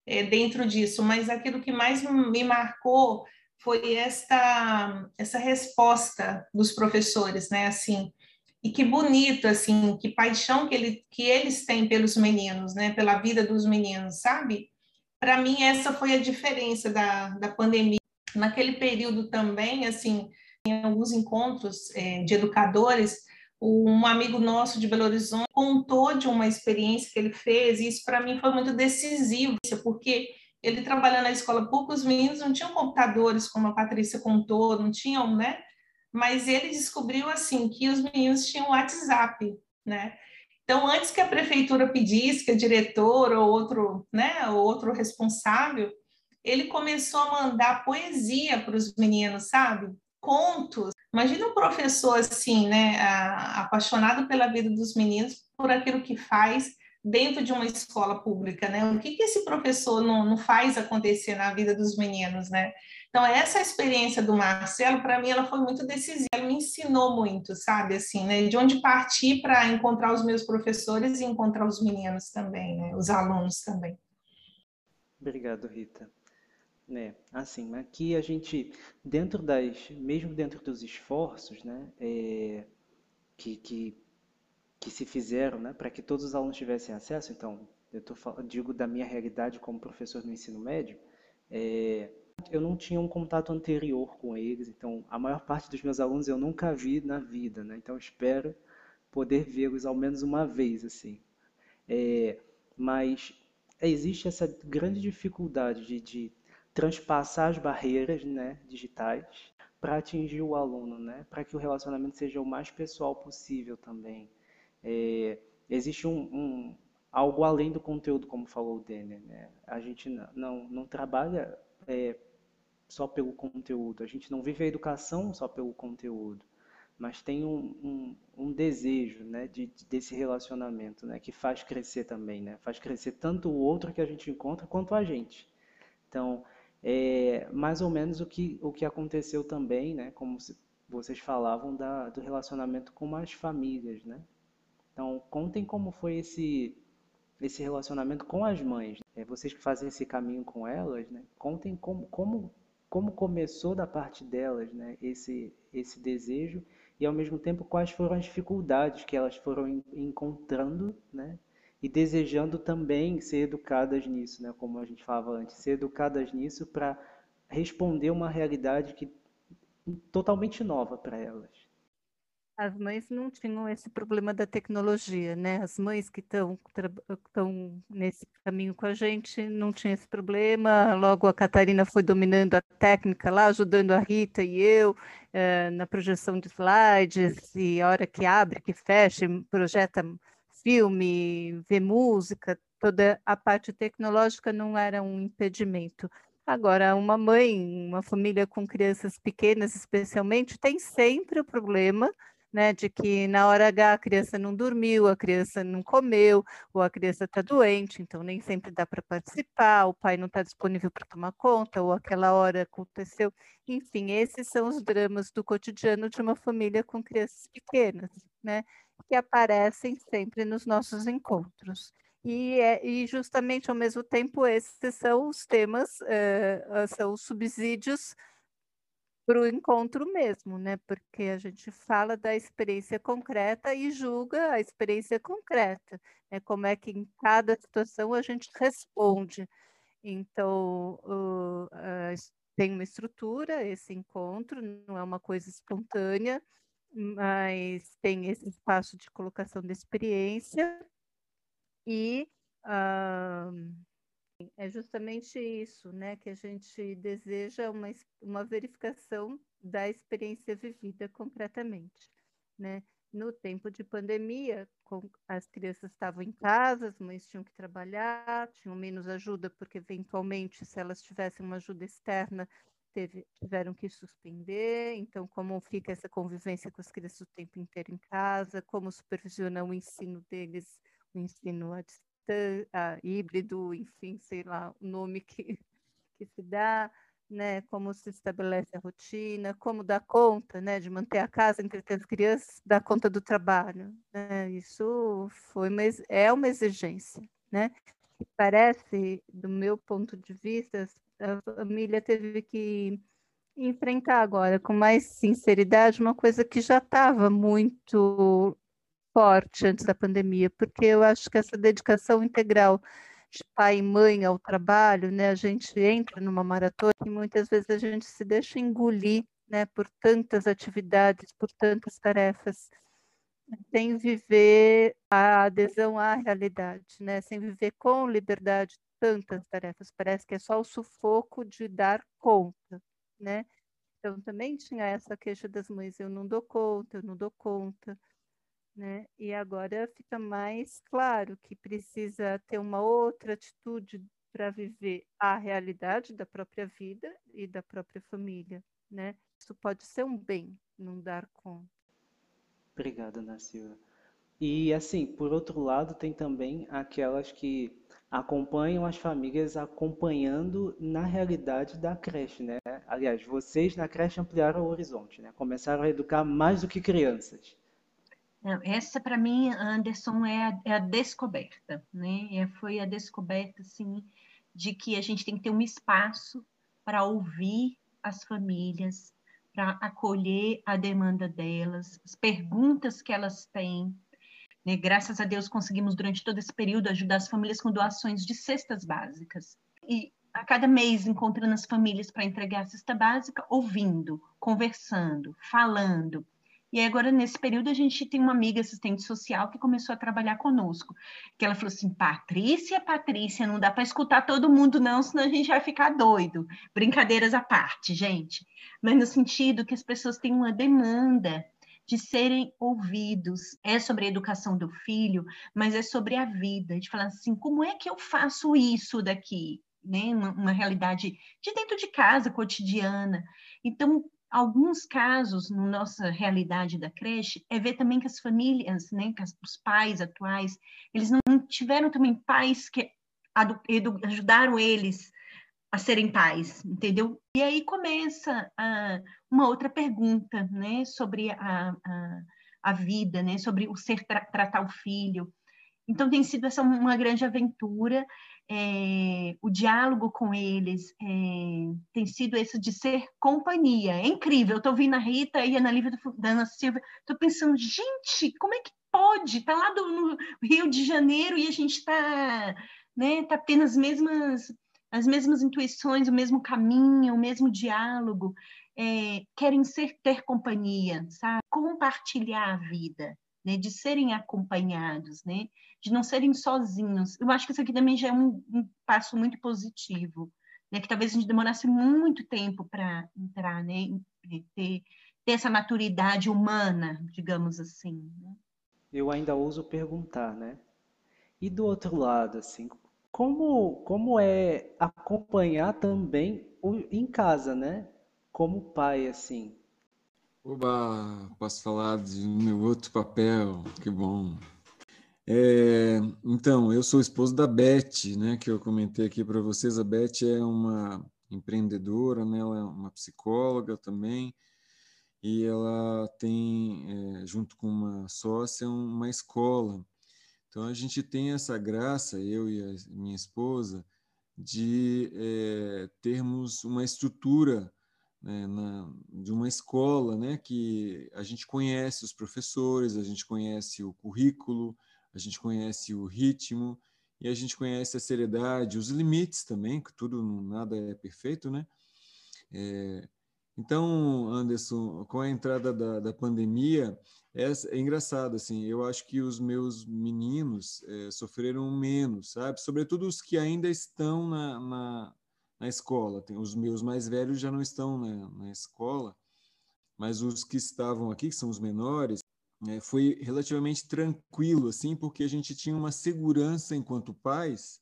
é, dentro disso, mas aquilo que mais me marcou foi esta essa resposta dos professores, né? Assim, e que bonito, assim, que paixão que, ele, que eles têm pelos meninos, né? Pela vida dos meninos, sabe? Para mim, essa foi a diferença da, da pandemia. Naquele período também, assim, em alguns encontros é, de educadores, um amigo nosso de Belo Horizonte contou de uma experiência que ele fez, e isso para mim foi muito decisivo, porque ele trabalhando na escola pública, os meninos não tinham computadores, como a Patrícia contou, não tinham, né? Mas ele descobriu, assim, que os meninos tinham WhatsApp, né? Então, antes que a prefeitura pedisse que a diretora ou outro, né, ou outro responsável, ele começou a mandar poesia para os meninos, sabe? Contos. Imagina um professor assim, né, apaixonado pela vida dos meninos, por aquilo que faz dentro de uma escola pública, né? O que, que esse professor não, não faz acontecer na vida dos meninos, né? Então, essa experiência do Marcelo, para mim, ela foi muito decisiva, ela me ensinou muito, sabe, assim, né, de onde partir para encontrar os meus professores e encontrar os meninos também, né, os alunos também. Obrigado, Rita. Né, assim, aqui a gente, dentro das, mesmo dentro dos esforços, né, é, que, que, que se fizeram, né, para que todos os alunos tivessem acesso, então, eu tô, digo da minha realidade como professor no ensino médio, é, eu não tinha um contato anterior com eles, então a maior parte dos meus alunos eu nunca vi na vida, né? Então espero poder vê-los ao menos uma vez, assim. É, mas existe essa grande dificuldade de, de transpassar as barreiras, né, digitais para atingir o aluno, né? Para que o relacionamento seja o mais pessoal possível também. É, existe um, um, algo além do conteúdo, como falou o Denner, né? A gente não, não, trabalha é, só pelo conteúdo. A gente não vive a educação só pelo conteúdo, mas tem um, um, um desejo né, de, desse relacionamento né, que faz crescer também, né? faz crescer tanto o outro que a gente encontra quanto a gente. Então, é mais ou menos o que, o que aconteceu também, né, como vocês falavam, da, do relacionamento com as famílias. Né? Então, contem como foi esse, esse relacionamento com as mães. É, vocês que fazem esse caminho com elas, né? contem como, como como começou da parte delas né, esse, esse desejo e, ao mesmo tempo, quais foram as dificuldades que elas foram encontrando né, e desejando também ser educadas nisso, né, como a gente falava antes, ser educadas nisso para responder uma realidade que totalmente nova para elas as mães não tinham esse problema da tecnologia, né? As mães que estão nesse caminho com a gente não tinham esse problema. Logo a Catarina foi dominando a técnica lá, ajudando a Rita e eu eh, na projeção de slides, e a hora que abre, que fecha, projeta filme, vê música, toda a parte tecnológica não era um impedimento. Agora, uma mãe, uma família com crianças pequenas, especialmente, tem sempre o problema né, de que na hora H a criança não dormiu, a criança não comeu, ou a criança está doente, então nem sempre dá para participar, o pai não está disponível para tomar conta, ou aquela hora aconteceu. Enfim, esses são os dramas do cotidiano de uma família com crianças pequenas, né, que aparecem sempre nos nossos encontros. E, é, e justamente ao mesmo tempo, esses são os temas, uh, são os subsídios para o encontro mesmo, né? Porque a gente fala da experiência concreta e julga a experiência concreta, né? Como é que em cada situação a gente responde. Então, uh, uh, tem uma estrutura esse encontro, não é uma coisa espontânea, mas tem esse espaço de colocação da experiência e uh, é justamente isso, né, que a gente deseja uma, uma verificação da experiência vivida concretamente, né? No tempo de pandemia, com, as crianças estavam em casa, as mães tinham que trabalhar, tinham menos ajuda, porque eventualmente, se elas tivessem uma ajuda externa, teve, tiveram que suspender. Então, como fica essa convivência com as crianças o tempo inteiro em casa? Como supervisiona o ensino deles, o ensino distância? uh, híbrido, enfim, sei lá, o nome que, que se dá, né, como se estabelece a rotina, como dá conta, né, de manter a casa, entreter as crianças, dar conta do trabalho, né? Isso foi uma, é uma exigência, né? Que parece, do meu ponto de vista, a família teve que enfrentar agora com mais sinceridade uma coisa que já estava muito forte antes da pandemia, porque eu acho que essa dedicação integral de pai e mãe ao trabalho, né, a gente entra numa maratona e muitas vezes a gente se deixa engolir, né, por tantas atividades, por tantas tarefas, sem viver a adesão à realidade, né, sem viver com liberdade tantas tarefas. Parece que é só o sufoco de dar conta, né? Então também tinha essa queixa das mães, eu não dou conta, eu não dou conta né? E agora fica mais claro que precisa ter uma outra atitude para viver a realidade da própria vida e da própria família, né? Isso pode ser um bem, não dar conta. Obrigada, Ana Silva. E assim, por outro lado, tem também aquelas que acompanham as famílias acompanhando na realidade da creche, né? Aliás, vocês na creche ampliaram o horizonte, né? Começaram a educar mais do que crianças. Essa, para mim, Anderson, é a, é a, descoberta, né? É, foi a descoberta, assim, de que a gente tem que ter um espaço para ouvir as famílias, para acolher a demanda delas, as perguntas que elas têm. Né? Graças a Deus, conseguimos, durante todo esse período, ajudar as famílias com doações de cestas básicas. E a cada mês encontrando as famílias para entregar a cesta básica, ouvindo, conversando, falando, e agora, nesse período, a gente tem uma amiga assistente social que começou a trabalhar conosco. Que ela falou assim: Patrícia, Patrícia, não dá para escutar todo mundo, não, senão a gente vai ficar doido. Brincadeiras à parte, gente. Mas no sentido que as pessoas têm uma demanda de serem ouvidos. É sobre a educação do filho, mas é sobre a vida, de falar assim: como é que eu faço isso daqui? Né? Uma, uma realidade de dentro de casa, cotidiana. Então, alguns casos, na nossa realidade da creche, é ver também que as famílias, né, que os pais atuais, eles não tiveram também pais que ajudaram eles a serem pais, entendeu? E aí começa a, uma outra pergunta, né, sobre a, a, a vida, né, sobre o ser tra tratar o filho. Então tem sido essa uma grande aventura é, o diálogo com eles é, tem sido esse de ser companhia. É incrível. Eu estou ouvindo a Rita e a Ana Lívia da Ana Silva, estou pensando, gente, como é que pode? Está lá do, no Rio de Janeiro e a gente está né, tá tendo as mesmas, as mesmas intuições, o mesmo caminho, o mesmo diálogo. É, querem ser ter companhia, sabe? Compartilhar a vida né, de serem acompanhados, né, de não serem sozinhos. Eu acho que isso aqui também já é um, um passo muito positivo, né, que talvez a gente demorasse muito tempo para entrar, né, ter, ter essa maturidade humana, digamos assim. Né? Eu ainda ouso perguntar, né? E do outro lado, assim, como, como é acompanhar também o, em casa, né? Como pai, assim, Oba, posso falar de meu outro papel, que bom. É, então, eu sou esposo da Beth, né, que eu comentei aqui para vocês. A Beth é uma empreendedora, né, ela é uma psicóloga também, e ela tem, é, junto com uma sócia, uma escola. Então, a gente tem essa graça, eu e a minha esposa, de é, termos uma estrutura né, na, de uma escola, né, que a gente conhece os professores, a gente conhece o currículo, a gente conhece o ritmo e a gente conhece a seriedade, os limites também, que tudo nada é perfeito, né? É, então, Anderson, com a entrada da, da pandemia, é, é, engraçado, assim, eu acho que os meus meninos é, sofreram menos, sabe? Sobretudo os que ainda estão na, na na escola. Tem, os meus mais velhos já não estão na, na escola, mas os que estavam aqui, que são os menores, é, foi relativamente tranquilo, assim, porque a gente tinha uma segurança enquanto pais.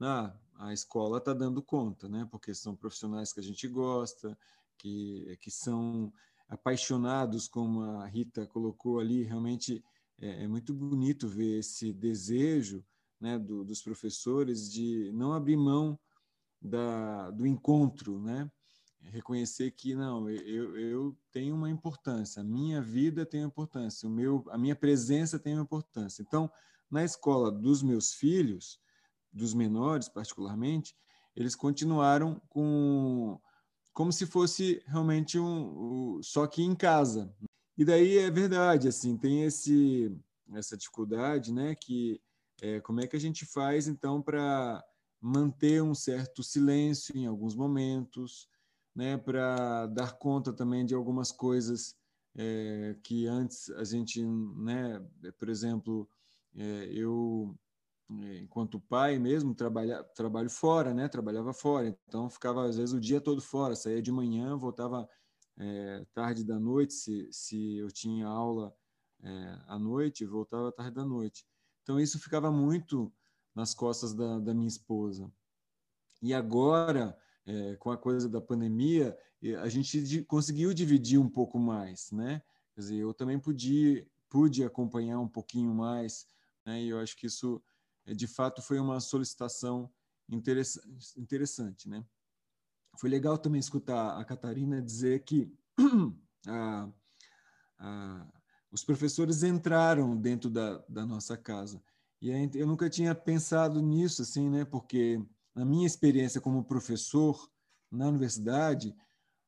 Ah, a escola está dando conta, né? Porque são profissionais que a gente gosta, que, que são apaixonados, como a Rita colocou ali. Realmente é, é muito bonito ver esse desejo né, do, dos professores de não abrir mão da, do encontro, né? Reconhecer que não, eu, eu tenho uma importância, a minha vida tem uma importância, o meu, a minha presença tem uma importância. Então, na escola dos meus filhos, dos menores particularmente, eles continuaram com como se fosse realmente um, um só que em casa. E daí é verdade, assim, tem esse essa dificuldade, né, que é, como é que a gente faz então para manter um certo silêncio em alguns momentos, né, para dar conta também de algumas coisas é, que antes a gente, né, por exemplo, é, eu é, enquanto pai mesmo trabalha, trabalho fora, né, trabalhava fora, então ficava às vezes o dia todo fora, saía de manhã, voltava é, tarde da noite, se, se eu tinha aula à noite, voltava tarde da noite. Então isso ficava muito nas costas da, da minha esposa. E agora, é, com a coisa da pandemia, a gente conseguiu dividir um pouco mais, né? Quer dizer, eu também pude, pude acompanhar um pouquinho mais, né? E eu acho que isso, é, de fato, foi uma solicitação interessante, interessante né? Foi legal também escutar a Catarina dizer que a, a, os professores entraram dentro da, da nossa casa. E eu nunca tinha pensado nisso, assim, né? Porque na minha experiência como professor na universidade,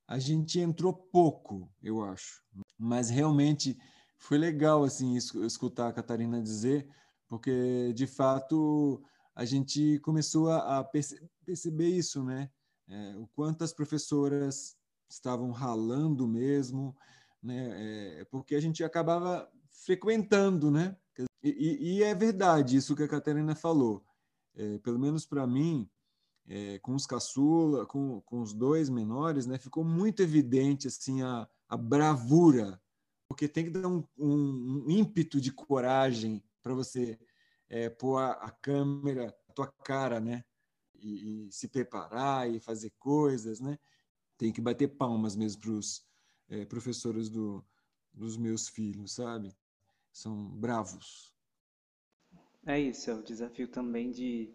a gente entrou pouco, eu acho. Mas realmente foi legal, assim, escutar a Catarina dizer, porque de fato a gente começou a, perce perceber isso, né? É, o quanto as professoras estavam ralando mesmo, né? É, porque a gente acabava frequentando, né? E, e, é verdade isso que a Catarina falou. É, pelo menos para mim, é, com os caçula, com, com os dois menores, né, ficou muito evidente assim a, a bravura, porque tem que dar um, um, um ímpeto de coragem para você é, pôr a, a, câmera, a tua cara, né, e, e, se preparar e fazer coisas, né. Tem que bater palmas mesmo para os é, professores do, dos meus filhos, sabe? São bravos. É isso, é o desafio também de,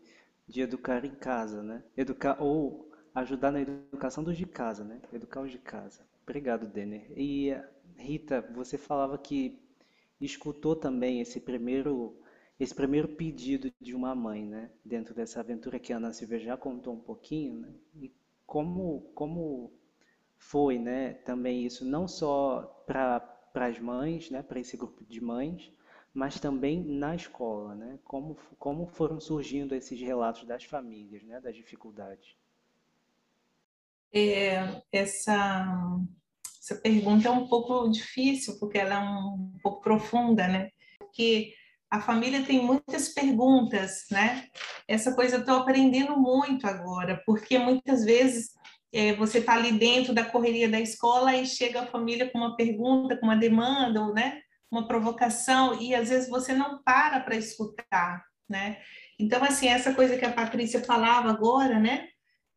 de educar em casa, né? Educar ou ajudar na educação dos de casa, né? Educar os de casa. Obrigado, Denner. E Rita, você falava que escutou também esse primeiro esse primeiro pedido de uma mãe, né? Dentro dessa aventura que a Ana Silvia já contou um pouquinho, né? E como como foi, né? Também isso não só para para as mães, né? Para esse grupo de mães, mas também na escola, né? Como, como foram surgindo esses relatos das famílias, né? Das dificuldades. É, essa, essa pergunta é um pouco difícil, porque ela é um, um pouco profunda, né? Porque a família tem muitas perguntas, né? Essa coisa eu estou aprendendo muito agora, porque muitas vezes é, você está ali dentro da correria da escola e chega a família com uma pergunta, com uma demanda, ou, né? uma provocação e às vezes você não para para escutar, né? Então, assim, essa coisa que a Patrícia falava agora, né?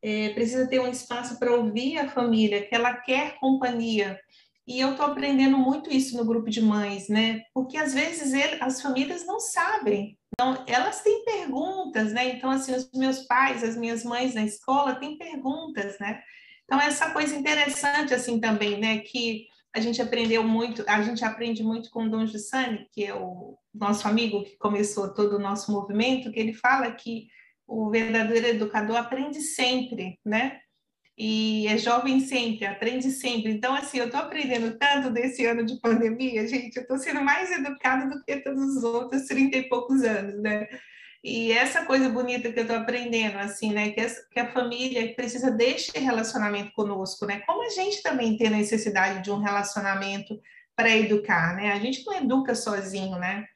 É, precisa ter um espaço para ouvir a família, que ela quer companhia. E eu estou aprendendo muito isso no grupo de mães, né? Porque às vezes ele, as famílias não sabem. Então, elas têm perguntas, né? Então, assim, os meus pais, as minhas mães na escola têm perguntas, né? Então, essa coisa interessante, assim, também, né? Que a gente aprendeu muito, a gente aprende muito com o Dom Giussani, que é o nosso amigo que começou todo o nosso movimento, que ele fala que o verdadeiro educador aprende sempre, né? E é jovem sempre, aprende sempre. Então, assim, eu estou aprendendo tanto desse ano de pandemia, gente, eu estou sendo mais educada do que todos os outros 30 e poucos anos, né? E essa coisa bonita que eu estou aprendendo, assim, né? Que, essa, que a família precisa deste relacionamento conosco, né? Como a gente também tem necessidade de um relacionamento para educar, né? A gente não educa sozinho, né?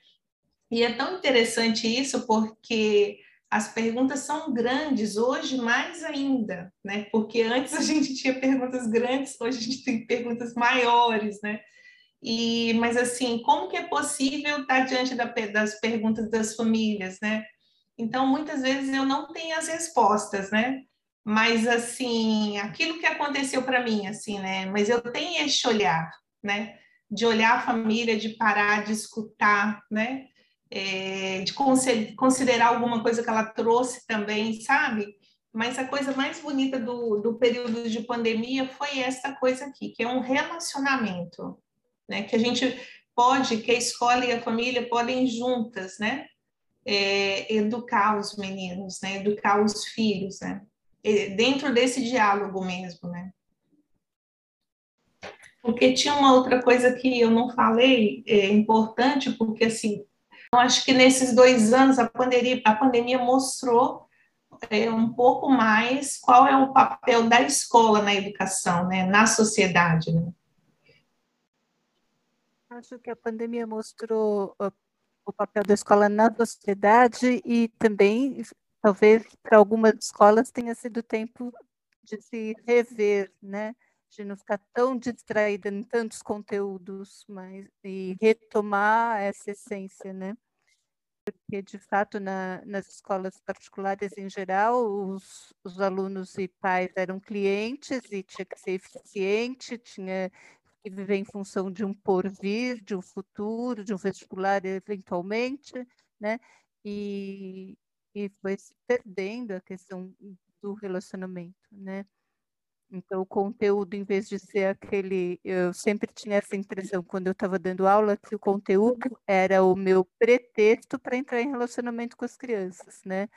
E é tão interessante isso porque as perguntas são grandes hoje mais ainda, né? Porque antes a gente tinha perguntas grandes, hoje a gente tem perguntas maiores, né? E, mas assim, como que é possível estar diante da, das perguntas das famílias, né? Então, muitas vezes eu não tenho as respostas, né? Mas, assim, aquilo que aconteceu para mim, assim, né? Mas eu tenho esse olhar, né? De olhar a família, de parar, de escutar, né? É, de considerar alguma coisa que ela trouxe também, sabe? mas a coisa mais bonita do, do período de pandemia foi essa coisa aqui, que é um relacionamento, né? Que a gente pode, que a escola e a família podem juntas, né? É, educar os meninos, né? Educar os filhos, né? dentro desse diálogo mesmo, né? Porque tinha uma outra coisa que eu não falei, é importante, porque assim, eu acho que nesses dois anos a pandemia, a pandemia mostrou é, um pouco mais qual é o papel da escola na educação, né, na sociedade. Né? Acho que a pandemia mostrou o papel da escola na sociedade e também, talvez, para algumas escolas tenha sido tempo de se rever, né? De não ficar tão distraída em tantos conteúdos, mas e retomar essa essência, né? Porque, de fato, na, nas escolas particulares em geral, os, os alunos e pais eram clientes e tinha que ser eficiente, tinha que viver em função de um porvir, de um futuro, de um vestibular eventualmente, né? E, e foi se perdendo a questão do relacionamento, né? Então, o conteúdo, em vez de ser aquele. Eu sempre tinha essa impressão, quando eu estava dando aula, que o conteúdo era o meu pretexto para entrar em relacionamento com as crianças, né?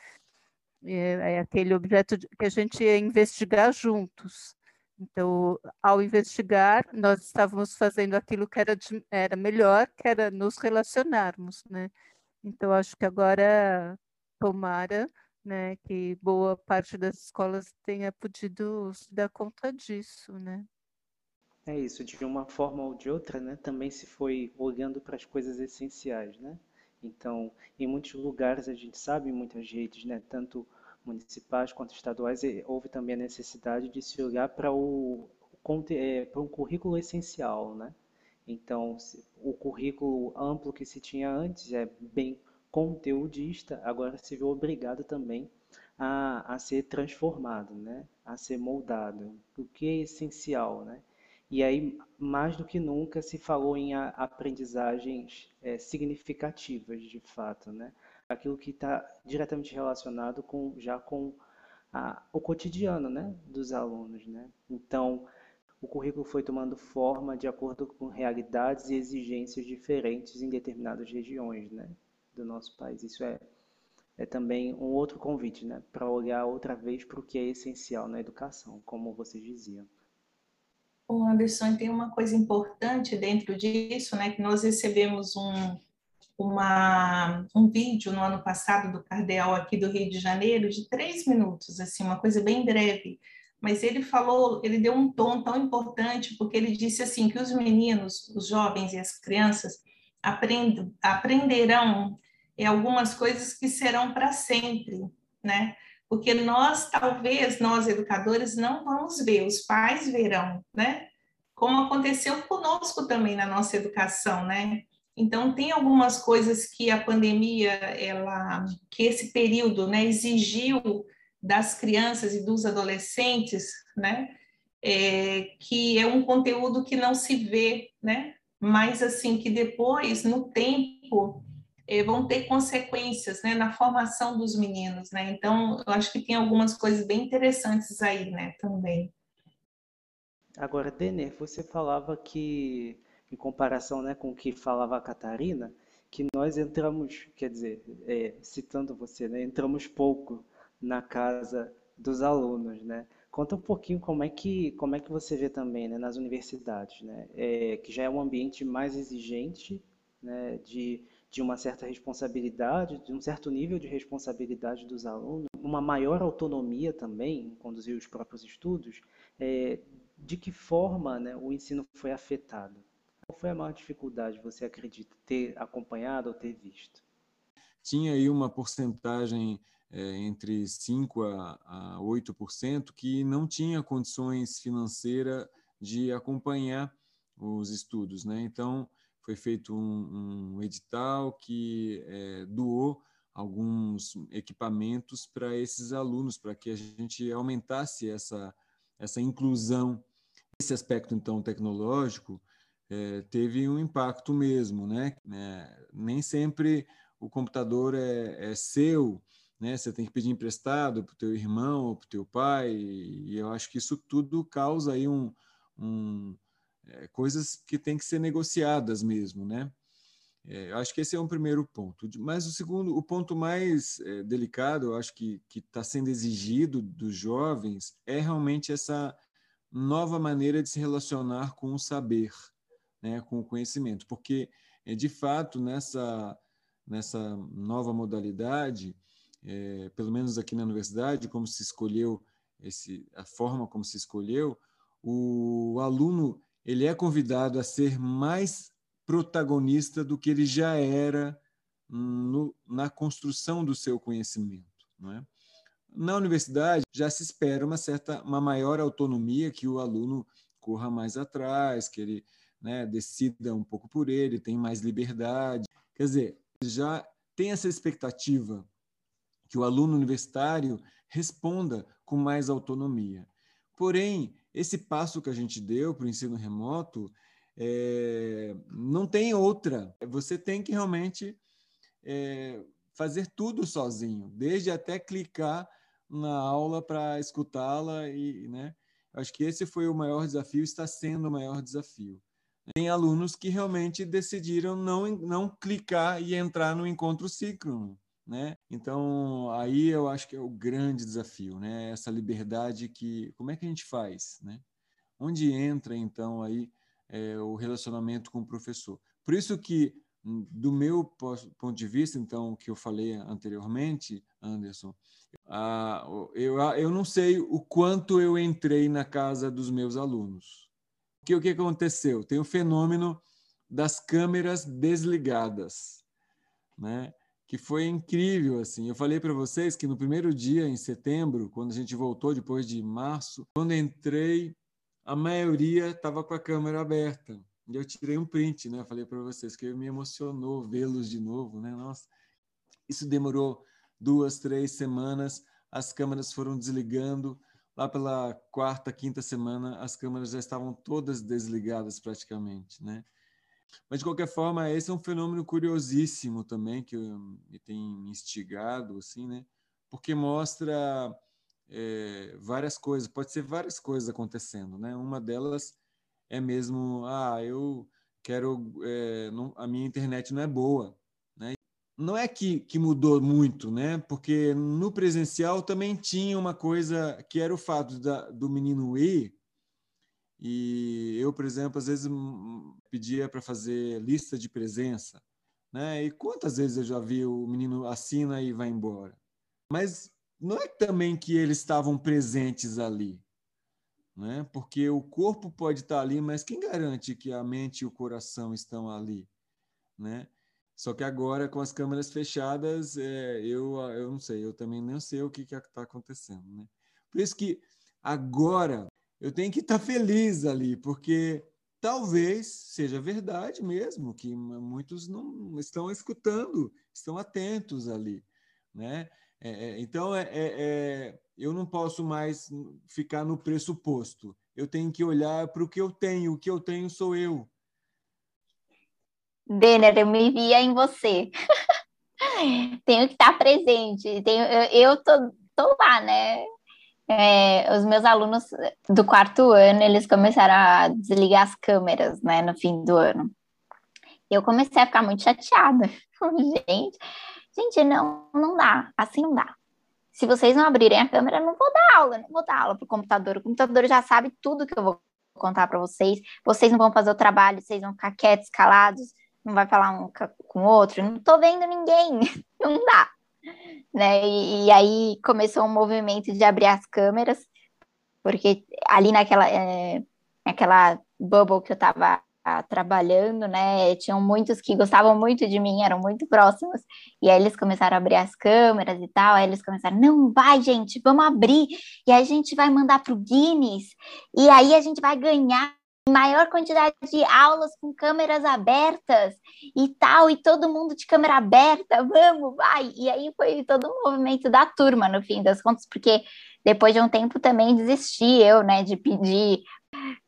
É, é aquele objeto que a gente ia investigar juntos. Então, ao investigar, nós estávamos fazendo aquilo que era, de, era melhor, que era nos relacionarmos, né? Então, acho que agora, tomara né, que boa parte das escolas tenha podido se dar conta disso, né? É isso, de uma forma ou de outra, né, também se foi olhando para as coisas essenciais, né? Então, em muitos lugares a gente sabe, em muitas redes, né, tanto municipais quanto estaduais, houve também a necessidade de se olhar para o é, para um currículo essencial, né? Então, o currículo amplo que se tinha antes é bem conteudista, agora se viu obrigado também a, a ser transformado, né? a ser moldado, o que é essencial. Né? E aí, mais do que nunca, se falou em aprendizagens é, significativas, de fato, né? aquilo que está diretamente relacionado com, já com a, o cotidiano né? dos alunos. Né? Então, o currículo foi tomando forma de acordo com realidades e exigências diferentes em determinadas regiões. Né? Do nosso país. Isso é, é também um outro convite, né, para olhar outra vez para o que é essencial na educação, como vocês diziam. O Anderson, tem uma coisa importante dentro disso, né, que nós recebemos um, uma, um vídeo no ano passado do Cardeal aqui do Rio de Janeiro, de três minutos, assim, uma coisa bem breve, mas ele falou, ele deu um tom tão importante, porque ele disse assim, que os meninos, os jovens e as crianças aprend, aprenderão é algumas coisas que serão para sempre, né? Porque nós, talvez, nós educadores, não vamos ver, os pais verão, né? Como aconteceu conosco também na nossa educação, né? Então, tem algumas coisas que a pandemia, ela, que esse período, né, exigiu das crianças e dos adolescentes, né? É, que é um conteúdo que não se vê, né? Mas, assim, que depois, no tempo, eh, vão ter consequências né, na formação dos meninos, né? Então, eu acho que tem algumas coisas bem interessantes aí, né, também. Agora, Denner, você falava que, em comparação né, com o que falava a Catarina, que nós entramos, quer dizer, é, citando você, né, entramos pouco na casa dos alunos, né? Conta um pouquinho como é que, como é que você vê também né, nas universidades, né? É, que já é um ambiente mais exigente, né, de de uma certa responsabilidade, de um certo nível de responsabilidade dos alunos, uma maior autonomia também em conduzir os próprios estudos, é, de que forma né, o ensino foi afetado? Qual foi a maior dificuldade, você acredita, ter acompanhado ou ter visto? Tinha aí uma porcentagem é, entre 5% a, a 8% que não tinha condições financeiras de acompanhar os estudos. Né? Então, foi feito um, um edital que é, doou alguns equipamentos para esses alunos, para que a gente aumentasse essa, essa inclusão. Esse aspecto, então, tecnológico é, teve um impacto mesmo, né? É, nem sempre o computador é, é seu, né? Você tem que pedir emprestado para o teu irmão ou para o teu pai, e eu acho que isso tudo causa aí um, um é, coisas que têm que ser negociadas mesmo, né? É, eu acho que esse é um primeiro ponto. Mas o segundo, o ponto mais é, delicado, eu acho que está sendo exigido dos jovens, é realmente essa nova maneira de se relacionar com o saber, né, com o conhecimento, porque é, de fato nessa nessa nova modalidade é, pelo menos aqui na universidade, como se escolheu esse, a forma como se escolheu, o aluno ele é convidado a ser mais protagonista do que ele já era no, na construção do seu conhecimento, não é? Na universidade já se espera uma certa, uma maior autonomia que o aluno corra mais atrás, que ele né, decida um pouco por ele, tem mais liberdade. Quer dizer, já tem essa expectativa que o aluno universitário responda com mais autonomia. Porém, esse passo que a gente deu para o ensino remoto é, não tem outra. Você tem que realmente é, fazer tudo sozinho, desde até clicar na aula para escutá-la e, né? Acho que esse foi o maior desafio, está sendo o maior desafio. Tem alunos que realmente decidiram não, não clicar e entrar no encontro síncrono né? Então, aí eu acho que é o grande desafio, né? Essa liberdade que, como é que a gente faz, né? Onde entra então aí é, o relacionamento com o professor? Por isso que hum, do meu ponto de vista, então, que eu falei anteriormente, Anderson, a, eu, eu não sei o quanto eu entrei na casa dos meus alunos. Porque o que aconteceu? Tem o fenômeno das câmeras desligadas, né? Que foi incrível assim. Eu falei para vocês que no primeiro dia em setembro, quando a gente voltou depois de março, quando entrei, a maioria estava com a câmera aberta. E eu tirei um print, né? falei para vocês que me emocionou vê-los de novo, né? Nossa, isso demorou duas, três semanas. As câmeras foram desligando. Lá pela quarta, quinta semana, as câmeras já estavam todas desligadas praticamente, né? Mas, de qualquer forma, esse é um fenômeno curiosíssimo também, que me tem instigado, assim, né? Porque mostra é, várias coisas, pode ser várias coisas acontecendo, né? Uma delas é mesmo, ah, eu quero, é, não, a minha internet não é boa, né? Não é que, que mudou muito, né? Porque no presencial também tinha uma coisa que era o fato da, do menino ir e eu, por exemplo, às vezes pedia para fazer lista de presença, né? E quantas vezes eu já vi o menino assina e vai embora? Mas não é também que eles estavam presentes ali, né? Porque o corpo pode estar ali, mas quem garante que a mente e o coração estão ali, né? Só que agora, com as câmeras fechadas, é, eu, eu não sei, eu também não sei o que está acontecendo. Né? Por isso que agora eu tenho que estar feliz ali, porque talvez seja verdade mesmo que muitos não estão escutando, estão atentos ali, né? É, é então é, é, é, eu não posso mais ficar no pressuposto. Eu tenho que olhar para o que eu tenho. O que eu tenho sou eu. Denner, eu me via em você. tenho que estar presente. Tenho, eu, eu tô, tô lá, né? É, os meus alunos do quarto ano, eles começaram a desligar as câmeras, né, no fim do ano. Eu comecei a ficar muito chateada. gente, gente, não, não dá, assim não dá. Se vocês não abrirem a câmera, eu não vou dar aula, não vou dar aula pro computador. O computador já sabe tudo que eu vou contar para vocês. Vocês não vão fazer o trabalho, vocês vão ficar quietos, calados, não vai falar um com o outro. Não tô vendo ninguém, não dá né? E, e, aí começou um movimento de abrir as câmeras, porque ali naquela, é, naquela bubble que eu estava trabalhando, né? Tinham muitos que gostavam muito de mim, eram muito próximos, e aí eles começaram a abrir as câmeras e tal, aí eles começaram, não, vai, gente, vamos abrir, e a gente vai mandar para o Guinness, e aí a gente vai ganhar maior quantidade de aulas com câmeras abertas e tal, e todo mundo de câmera aberta, vamos, vai. E aí foi todo o movimento da turma, no fim das contas, porque depois de um tempo também desisti eu, né, de pedir.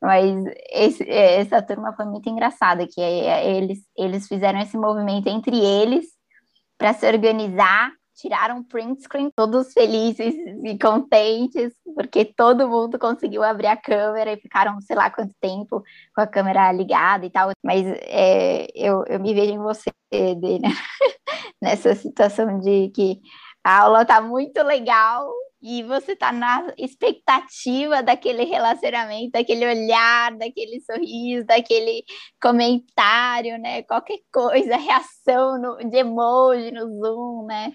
Mas esse, essa turma foi muito engraçada, que eles, eles fizeram esse movimento entre eles para se organizar tiraram print screen, todos felizes e contentes, porque todo mundo conseguiu abrir a câmera e ficaram, sei lá quanto tempo com a câmera ligada e tal. Mas é, eu, eu me vejo em você, né? nessa situação de que a aula está muito legal, e você está na expectativa daquele relacionamento, daquele olhar, daquele sorriso, daquele comentário, né? Qualquer coisa, reação no, de emoji no Zoom, né?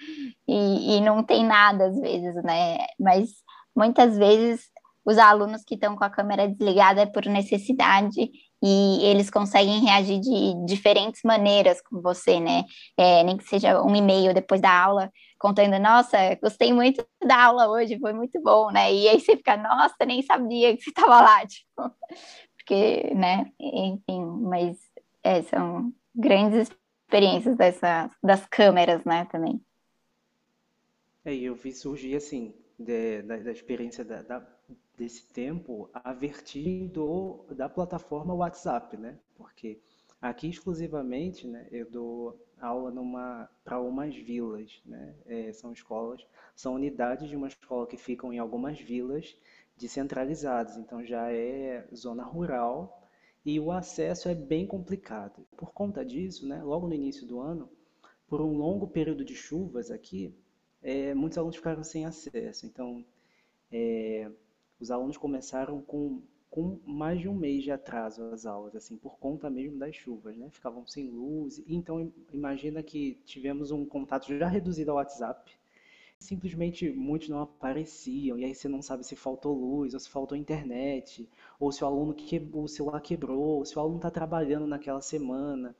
E, e não tem nada às vezes, né? Mas muitas vezes os alunos que estão com a câmera desligada é por necessidade e eles conseguem reagir de diferentes maneiras com você, né? É, nem que seja um e-mail depois da aula, contando, nossa, gostei muito da aula hoje, foi muito bom, né? E aí você fica, nossa, nem sabia que você estava lá, tipo, porque, né? Enfim, mas é, são grandes experiências dessa, das câmeras, né, também. É, eu vi surgir, assim, de, da, da, experiência da, da, desse tempo, a vertigem da plataforma WhatsApp, né? Porque aqui exclusivamente, né, eu dou aula para umas vilas, né? É, são escolas, são unidades de uma escola que ficam em algumas vilas descentralizadas, então já é zona rural e o acesso é bem complicado. Por conta disso, né, logo no início do ano, por um longo período de chuvas aqui, é, muitos alunos ficaram sem acesso. Então, é, os alunos começaram com com mais de um mês de atraso as aulas, assim, por conta mesmo das chuvas, né? Ficavam sem luz. Então, imagina que tivemos um contato já reduzido ao WhatsApp. Simplesmente muitos não apareciam, e aí você não sabe se faltou luz, ou se faltou internet, ou se o aluno que o celular quebrou, ou se o aluno está trabalhando naquela semana.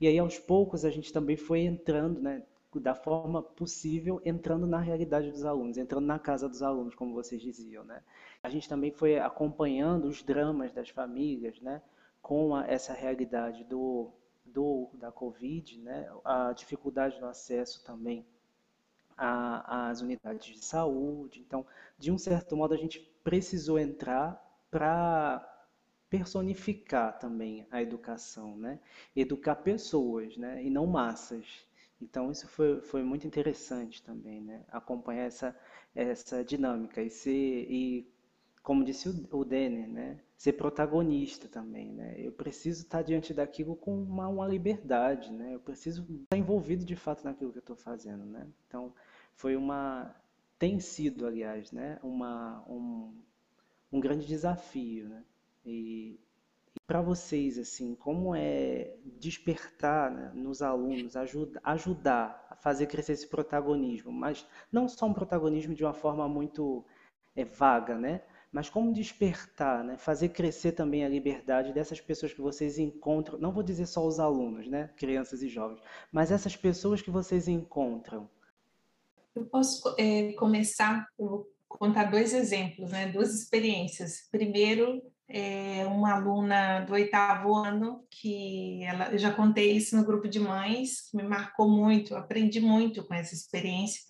E aí, aos poucos, a gente também foi entrando, né? Da forma possível, entrando na realidade dos alunos, entrando na casa dos alunos, como vocês diziam, né? A gente também foi acompanhando os dramas das famílias, né? Com a, essa realidade do, do da Covid, né? A dificuldade no acesso também às unidades de saúde. Então, de um certo modo, a gente precisou entrar para personificar também a educação, né? Educar pessoas, né? E não massas. Então isso foi, foi muito interessante também, né? Acompanhar essa, essa dinâmica e ser, e como disse o, o Denner, né? Ser protagonista também, né? Eu preciso estar diante daquilo com uma, uma liberdade, né? Eu preciso estar envolvido de fato naquilo que eu estou fazendo, né? Então foi uma, tem sido, aliás, né? Uma, um, um grande desafio, né? E, para vocês, assim, como é despertar né, nos alunos, ajuda, ajudar a fazer crescer esse protagonismo, mas não só um protagonismo de uma forma muito é, vaga, né? Mas como despertar, né? fazer crescer também a liberdade dessas pessoas que vocês encontram, não vou dizer só os alunos, né? crianças e jovens, mas essas pessoas que vocês encontram. Eu posso é, começar, vou contar dois exemplos, né? duas experiências. Primeiro, é, uma aluna do oitavo ano que ela, eu já contei isso no grupo de mães, me marcou muito, aprendi muito com essa experiência,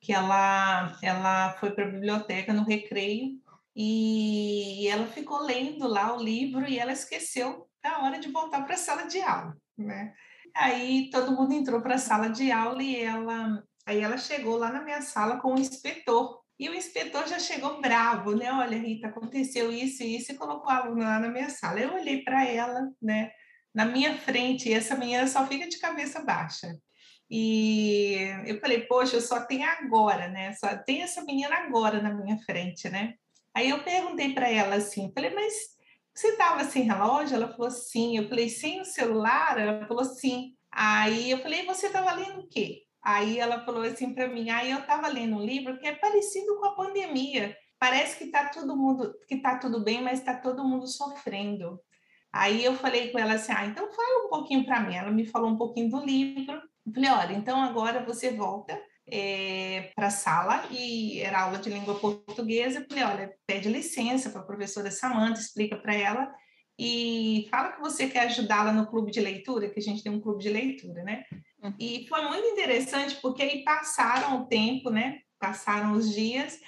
que ela, ela foi para a biblioteca no recreio e ela ficou lendo lá o livro e ela esqueceu a hora de voltar para a sala de aula, né? Aí todo mundo entrou para a sala de aula e ela, aí ela chegou lá na minha sala com o inspetor e o inspetor já chegou bravo, né? Olha, Rita, aconteceu isso e isso, e colocou a aluna lá na minha sala. Eu olhei para ela, né? Na minha frente, e essa menina só fica de cabeça baixa. E eu falei, poxa, eu só tenho agora, né? Só tem essa menina agora na minha frente, né? Aí eu perguntei para ela assim, falei, mas você estava sem relógio? Ela falou sim. Eu falei, sem o celular? Ela falou sim. Aí eu falei, você estava lendo o quê? Aí ela falou assim para mim, aí eu estava lendo um livro que é parecido com a pandemia. Parece que está todo mundo, que está tudo bem, mas está todo mundo sofrendo. Aí eu falei com ela assim, ah, então fala um pouquinho para mim. Ela me falou um pouquinho do livro. Eu falei, olha, então agora você volta é, eh, para a sala e era aula de língua portuguesa. Eu falei, olha, pede licença para a professora Samanta, explica para ela e fala que você quer ajudá-la no clube de leitura, que a gente tem um clube de leitura, né? E foi muito interessante porque aí passaram o tempo, né? Passaram os dias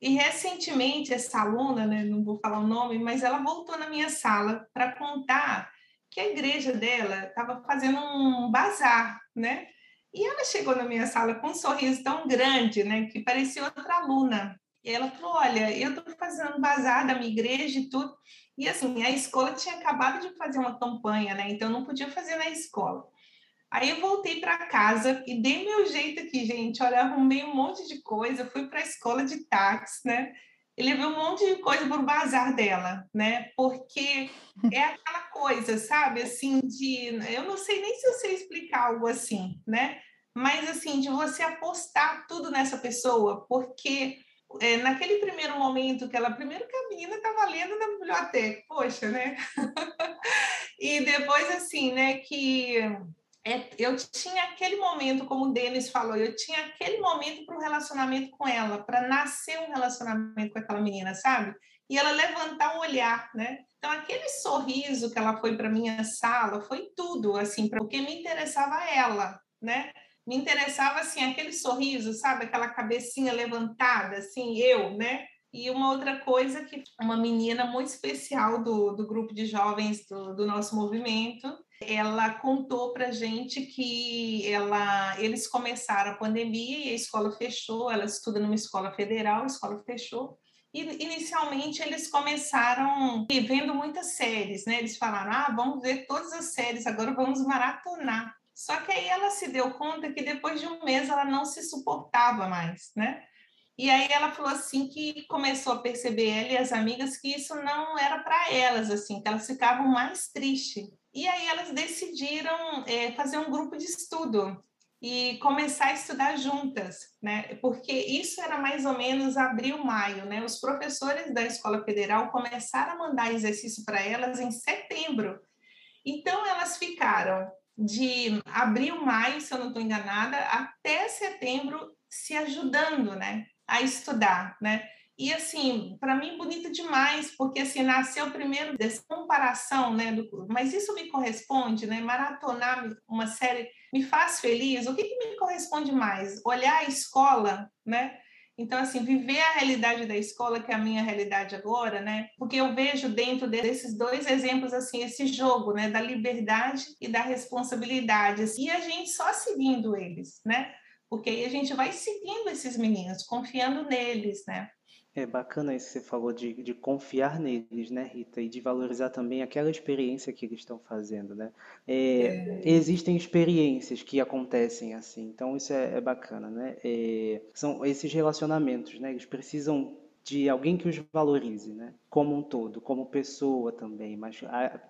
e recentemente essa aluna, né, não vou falar o nome, mas ela voltou na minha sala para contar que a igreja dela estava fazendo um bazar, né? E ela chegou na minha sala com um sorriso tão grande, né, que parecia outra aluna. E ela falou: Olha, eu estou fazendo bazar da minha igreja e tudo. E assim, a escola tinha acabado de fazer uma campanha, né? Então não podia fazer na escola. Aí eu voltei para casa e dei meu jeito aqui, gente. Olha, arrumei um monte de coisa, fui para a escola de táxi, né? E levei um monte de coisa para o bazar dela, né? Porque é aquela coisa, sabe? Assim, de. Eu não sei nem se eu sei explicar algo assim, né? Mas, assim, de você apostar tudo nessa pessoa, porque é, naquele primeiro momento que ela, primeiro que a menina estava lendo na biblioteca, poxa, né? e depois, assim, né, que é, eu tinha aquele momento, como o Denis falou, eu tinha aquele momento para o relacionamento com ela, para nascer um relacionamento com aquela menina, sabe? E ela levantar um olhar, né? Então, aquele sorriso que ela foi para minha sala foi tudo, assim, porque me interessava ela, né? Me interessava, assim, aquele sorriso, sabe? Aquela cabecinha levantada, assim, eu, né? E uma outra coisa que uma menina muito especial do, do grupo de jovens do, do nosso movimento, ela contou para gente que ela, eles começaram a pandemia e a escola fechou. Ela estuda numa escola federal, a escola fechou. E inicialmente eles começaram vendo muitas séries, né? Eles falaram: ah, vamos ver todas as séries, agora vamos maratonar. Só que aí ela se deu conta que depois de um mês ela não se suportava mais, né? E aí ela falou assim que começou a perceber ela e as amigas que isso não era para elas, assim, que elas ficavam mais tristes. E aí elas decidiram é, fazer um grupo de estudo e começar a estudar juntas, né? Porque isso era mais ou menos abril, maio, né? Os professores da escola federal começaram a mandar exercício para elas em setembro. Então elas ficaram de abril, maio, se eu não estou enganada, até setembro se ajudando, né? A estudar, né? E assim, para mim bonito demais, porque assim nasceu primeiro dessa comparação, né? Do, mas isso me corresponde, né? Maratonar uma série me faz feliz. O que, que me corresponde mais? Olhar a escola, né? Então, assim, viver a realidade da escola, que é a minha realidade agora, né? Porque eu vejo dentro desses dois exemplos, assim, esse jogo, né? Da liberdade e da responsabilidade. E a gente só seguindo eles, né? Porque aí a gente vai seguindo esses meninos, confiando neles, né? É bacana isso que você falou de, de confiar neles, né, Rita? E de valorizar também aquela experiência que eles estão fazendo, né? É, é. Existem experiências que acontecem assim, então isso é, é bacana, né? É, são esses relacionamentos, né? Eles precisam de alguém que os valorize, né? Como um todo, como pessoa também, mas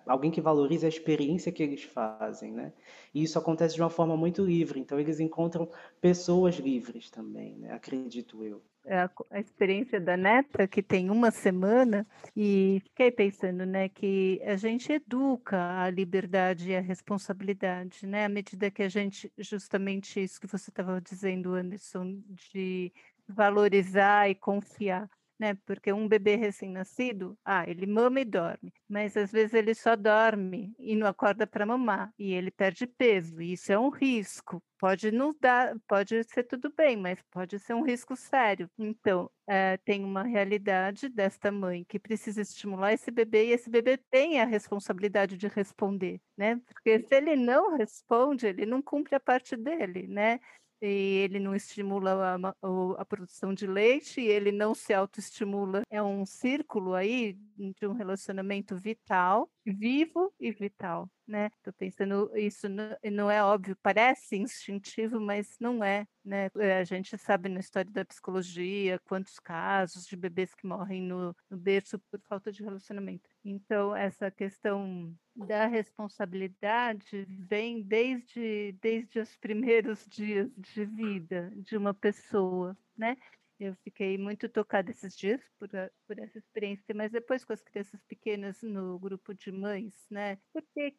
alguém que valorize a experiência que eles fazem, né? E isso acontece de uma forma muito livre, então eles encontram pessoas livres também, né? Acredito eu. É a, a, experiência da neta, que tem uma semana, e fiquei pensando, né, que a gente educa a liberdade e a responsabilidade, né, à medida que a gente, justamente isso que você estava dizendo, Anderson, de valorizar e confiar né? Porque um bebê recém-nascido, ah, ele mama e dorme, mas às vezes ele só dorme e não acorda para mamar e ele perde peso. E isso é um risco. Pode não dar, pode ser tudo bem, mas pode ser um risco sério. Então, é, tem uma realidade desta mãe que precisa estimular esse bebê e esse bebê tem a responsabilidade de responder, né? Porque se ele não responde, ele não cumpre a parte dele, né? E ele não estimula a, a, produção de leite, ele não se autoestimula. É um círculo aí de um relacionamento vital, vivo e vital, né? Estou pensando, isso não, é óbvio, parece instintivo, mas não é, né? É, a gente sabe na história da psicologia quantos casos de bebês que morrem no, no berço por falta de relacionamento. Então, essa questão da responsabilidade vem desde, desde os primeiros dias de vida de uma pessoa, né? Eu fiquei muito tocada esses dias por, por essa experiência, mas depois com as crianças pequenas no grupo de mães, né? Porque,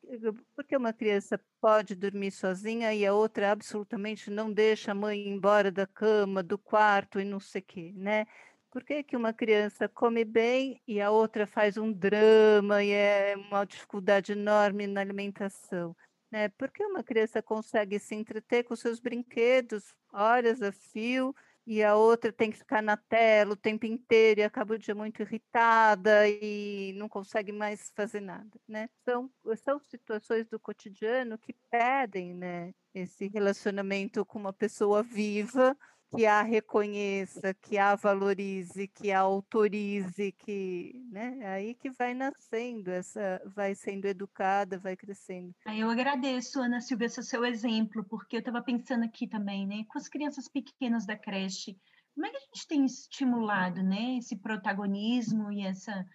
porque uma criança pode dormir sozinha e a outra absolutamente não deixa a mãe embora da cama, do quarto e não sei o quê, né? Por que, que uma criança come bem e a outra faz um drama e é uma dificuldade enorme na alimentação? Né? Por que uma criança consegue se entreter com seus brinquedos horas a fio e a outra tem que ficar na tela o tempo inteiro e acaba o dia muito irritada e não consegue mais fazer nada, né? São, são situações do cotidiano que pedem, né, esse relacionamento com uma pessoa viva que a reconheça, que a valorize, que a autorize, que, né, é aí que vai nascendo, essa, vai sendo educada, vai crescendo. Eu agradeço, Ana Silvia, esse seu exemplo, porque eu estava pensando aqui também, né, com as crianças pequenas da creche, como é que a gente tem estimulado, né, esse protagonismo e essa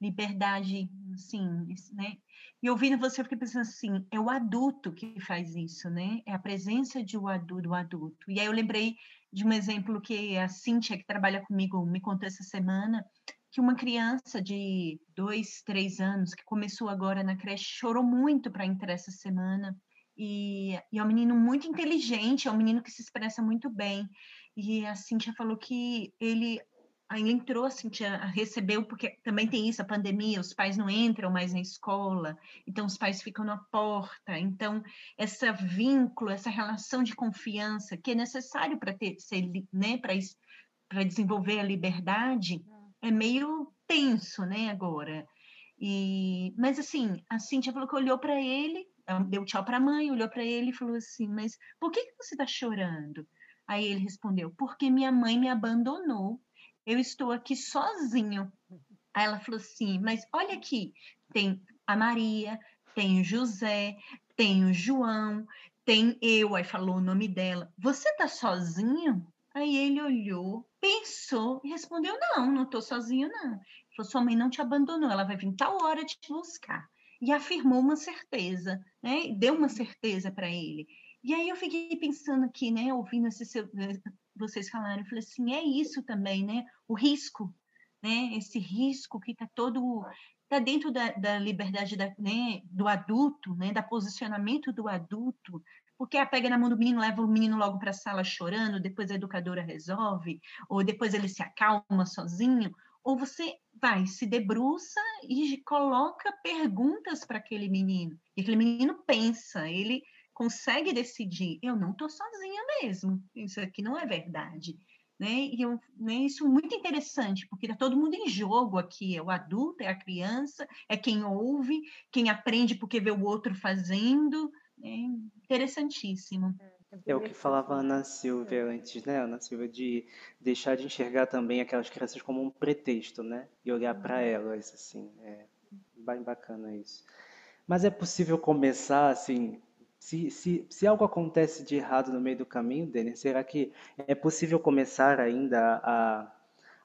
liberdade, assim, né? E ouvindo você, eu fiquei pensando assim, é o adulto que faz isso, né? É a presença de um adulto, do adulto. E aí eu lembrei de um exemplo que a Cíntia, que trabalha comigo, me contou essa semana, que uma criança de dois, três anos, que começou agora na creche, chorou muito para entrar essa semana, e, e, é um menino muito inteligente, é um menino que se expressa muito bem. E a Cíntia falou que ele ele entrou, assim, tinha, recebeu, porque também tem isso, a pandemia, os pais não entram mais na escola, então os pais ficam na porta, então esse vínculo, essa relação de confiança que é necessário para ter, ser, né, para desenvolver a liberdade, é meio tenso, né, agora. E, mas assim, a Cintia falou que olhou para ele, deu tchau para a mãe, olhou para ele e falou assim, mas por que, que você está chorando? Aí ele respondeu, porque minha mãe me abandonou eu estou aqui sozinho. Aí ela falou assim, mas olha aqui, tem a Maria, tem o José, tem o João, tem eu, aí falou o nome dela. Você tá sozinho? Aí ele olhou, pensou e respondeu: Não, não estou sozinho, não. Ele falou: Sua mãe não te abandonou, ela vai vir tal hora te buscar. E afirmou uma certeza, né? Deu uma certeza para ele. E aí eu fiquei pensando aqui, né? Ouvindo esse seu, vocês falaram, eu falei assim, é isso também, né? O risco, né? Esse risco que está todo está dentro da, da liberdade da, né, do adulto, né? Da posicionamento do adulto, porque a pega na mão do menino, leva o menino logo para a sala chorando, depois a educadora resolve, ou depois ele se acalma sozinho, ou você vai, se debruça e coloca perguntas para aquele menino. E aquele menino pensa, ele consegue decidir, eu não estou sozinha mesmo, isso aqui não é verdade. Né? E eu, né, isso é muito interessante, porque está todo mundo em jogo aqui, é o adulto, é a criança, é quem ouve, quem aprende porque vê o outro fazendo, é interessantíssimo. É o que falava a Ana Silvia antes, né, Ana Silvia, de deixar de enxergar também aquelas crianças como um pretexto, né, e olhar para uhum. elas, assim, é bem bacana isso. Mas é possível começar, assim, se, se, se algo acontece de errado no meio do caminho, Denis, será que é possível começar ainda a,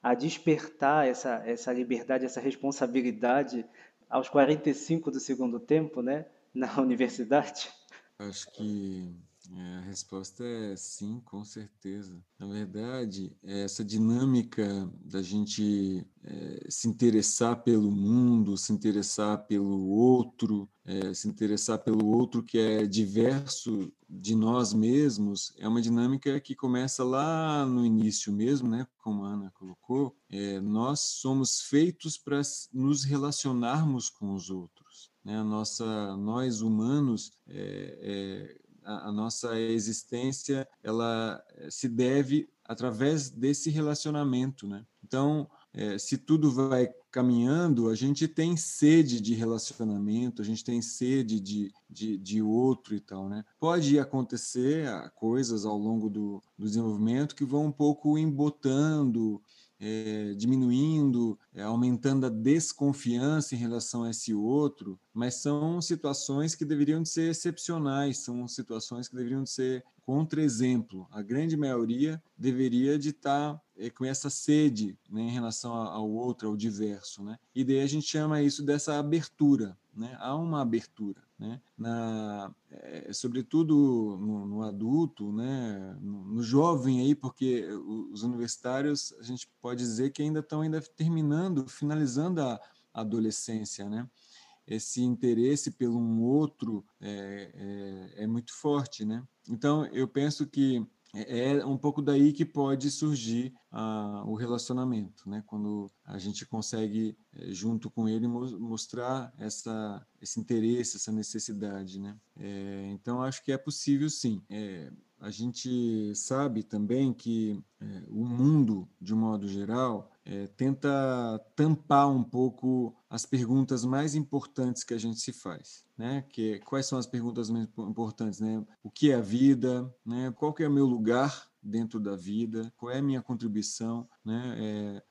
a despertar essa, essa liberdade, essa responsabilidade aos 45 do segundo tempo, né, na universidade? Acho que é, a resposta é sim, com certeza. Na verdade, essa dinâmica da gente é, se interessar pelo mundo, se interessar pelo outro, é, se interessar pelo outro que é diverso de nós mesmos, é uma dinâmica que começa lá no início mesmo, né? Como a Ana colocou, é, nós somos feitos para nos relacionarmos com os outros. Né? A nossa, nós humanos é, é a, nossa existência ela eh, se deve através desse relacionamento, né? Então, é, se tudo vai caminhando, a gente tem sede de relacionamento, a gente tem sede de, de, de outro e tal, né? Pode acontecer ah, coisas ao longo do, do desenvolvimento que vão um pouco embotando, é, diminuindo, é, aumentando a desconfiança em relação a esse outro, mas são situações que deveriam de ser excepcionais, são situações que deveriam de ser contra-exemplo. A grande maioria deveria de estar é, com essa sede né, em relação ao outro, ao diverso. Né? E daí a gente chama isso dessa abertura. Né? Há uma abertura né? Na, é, sobretudo no, no, adulto, né? No, no, jovem aí, porque os universitários a gente pode dizer que ainda estão ainda terminando, finalizando a adolescência, né? Esse interesse pelo um outro é, é, é muito forte, né? Então eu penso que é, é um pouco daí que pode surgir ah, o relacionamento, né? Quando a gente consegue, eh, junto com ele, mostrar essa, esse interesse, essa necessidade, né? É, então, acho que é possível, sim. É, a gente sabe também que é, o mundo, de modo geral, é, tenta tampar um pouco as perguntas mais importantes que a gente se faz, né? Que é, quais são as perguntas mais importantes, né? O que é a vida, né? Qual que é o meu lugar dentro da vida? Qual é a minha contribuição, né? É,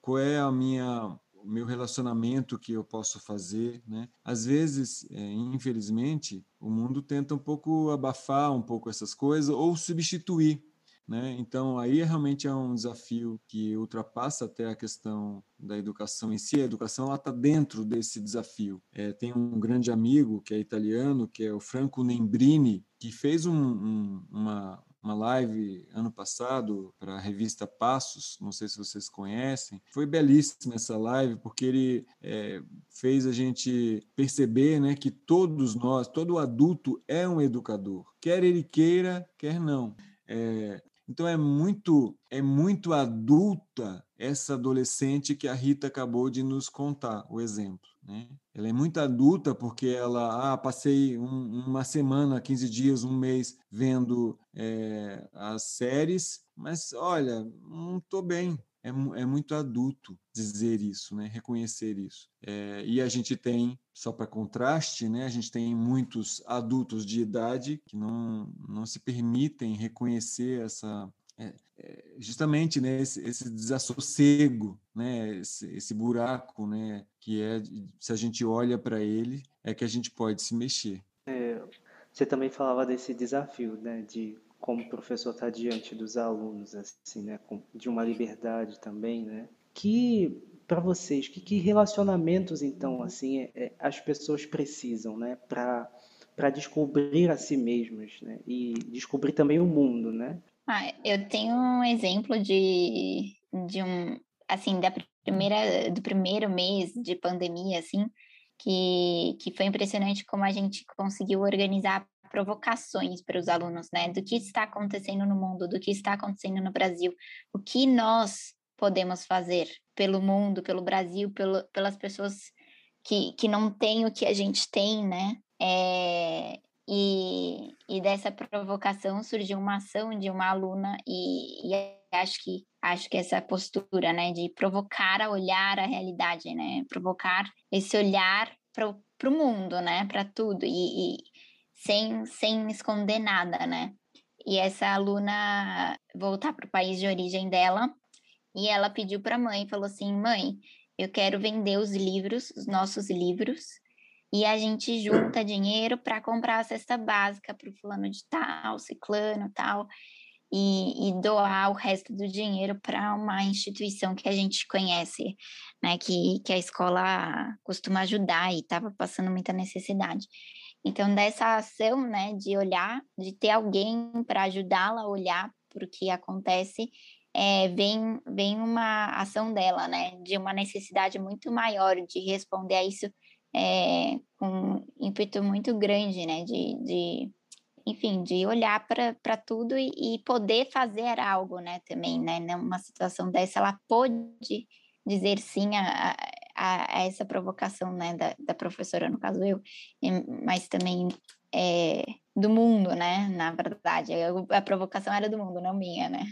qual é a minha o meu relacionamento que eu posso fazer, né? Às vezes, é, infelizmente, o mundo tenta um pouco abafar um pouco essas coisas ou substituir, né? Então, aí realmente é um desafio que ultrapassa até a questão da educação em si. A educação está dentro desse desafio. É, tem um grande amigo que é italiano, que é o Franco Nembrini, que fez um, um, uma, uma live ano passado para a revista Passos, não sei se vocês conhecem. Foi belíssima essa live, porque ele é, fez a gente perceber né, que todos nós, todo adulto é um educador, quer ele queira, quer não. É, então é muito é muito adulta essa adolescente que a Rita acabou de nos contar o exemplo. Né? Ela é muito adulta porque ela, ah, passei um, uma semana, 15 dias, um mês vendo é, as séries, mas olha, não estou bem. É, é, muito adulto dizer isso, né? reconhecer isso. É, e a gente tem, só para contraste, né? a gente tem muitos adultos de idade que não, não se permitem reconhecer essa, é, é, justamente né, esse, esse desassossego, né, esse, esse, buraco, né, que é se a gente olha para ele é que a gente pode se mexer. É, você também falava desse desafio, né, de como o professor está diante dos alunos, assim, né, de uma liberdade também, né, que para vocês, que, que, relacionamentos então assim é, é, as pessoas precisam, né, para para descobrir a si mesmas, né, e descobrir também o mundo, né? Ah, eu tenho um exemplo de, de um, assim, da primeira, do primeiro mês de pandemia, assim, que, que foi impressionante como a gente conseguiu organizar provocações para os alunos, né? Do que está acontecendo no mundo, do que está acontecendo no Brasil, o que nós podemos fazer pelo mundo, pelo Brasil, pelo, pelas pessoas que, que não têm o que a gente tem, né? É, e, e dessa provocação surgiu uma ação de uma aluna e, e acho que acho que essa postura, né, de provocar a olhar a realidade, né, provocar esse olhar para o mundo, né, para tudo e, e, sem sem esconder nada, né. E essa aluna voltar para o país de origem dela e ela pediu para a mãe, falou assim, mãe, eu quero vender os livros, os nossos livros e a gente junta dinheiro para comprar a cesta básica para o fulano de tal, ciclano tal, e, e, doar o resto do dinheiro para uma instituição que a gente conhece, né, que, que a escola costuma ajudar e estava passando muita necessidade. Então, dessa ação, né, de olhar, de ter alguém para ajudá-la a olhar para o que acontece, é, vem, vem uma ação dela, né, de uma necessidade muito maior de responder a isso é, com ímpeto muito grande, né? De, de enfim, de olhar para tudo e, e, poder fazer algo, né? Também, né? Numa situação dessa, ela pôde dizer sim a, a, a essa provocação, né? Da, da, professora, no caso eu, mas também é, do mundo, né? Na verdade, a, a provocação era do mundo, não minha, né?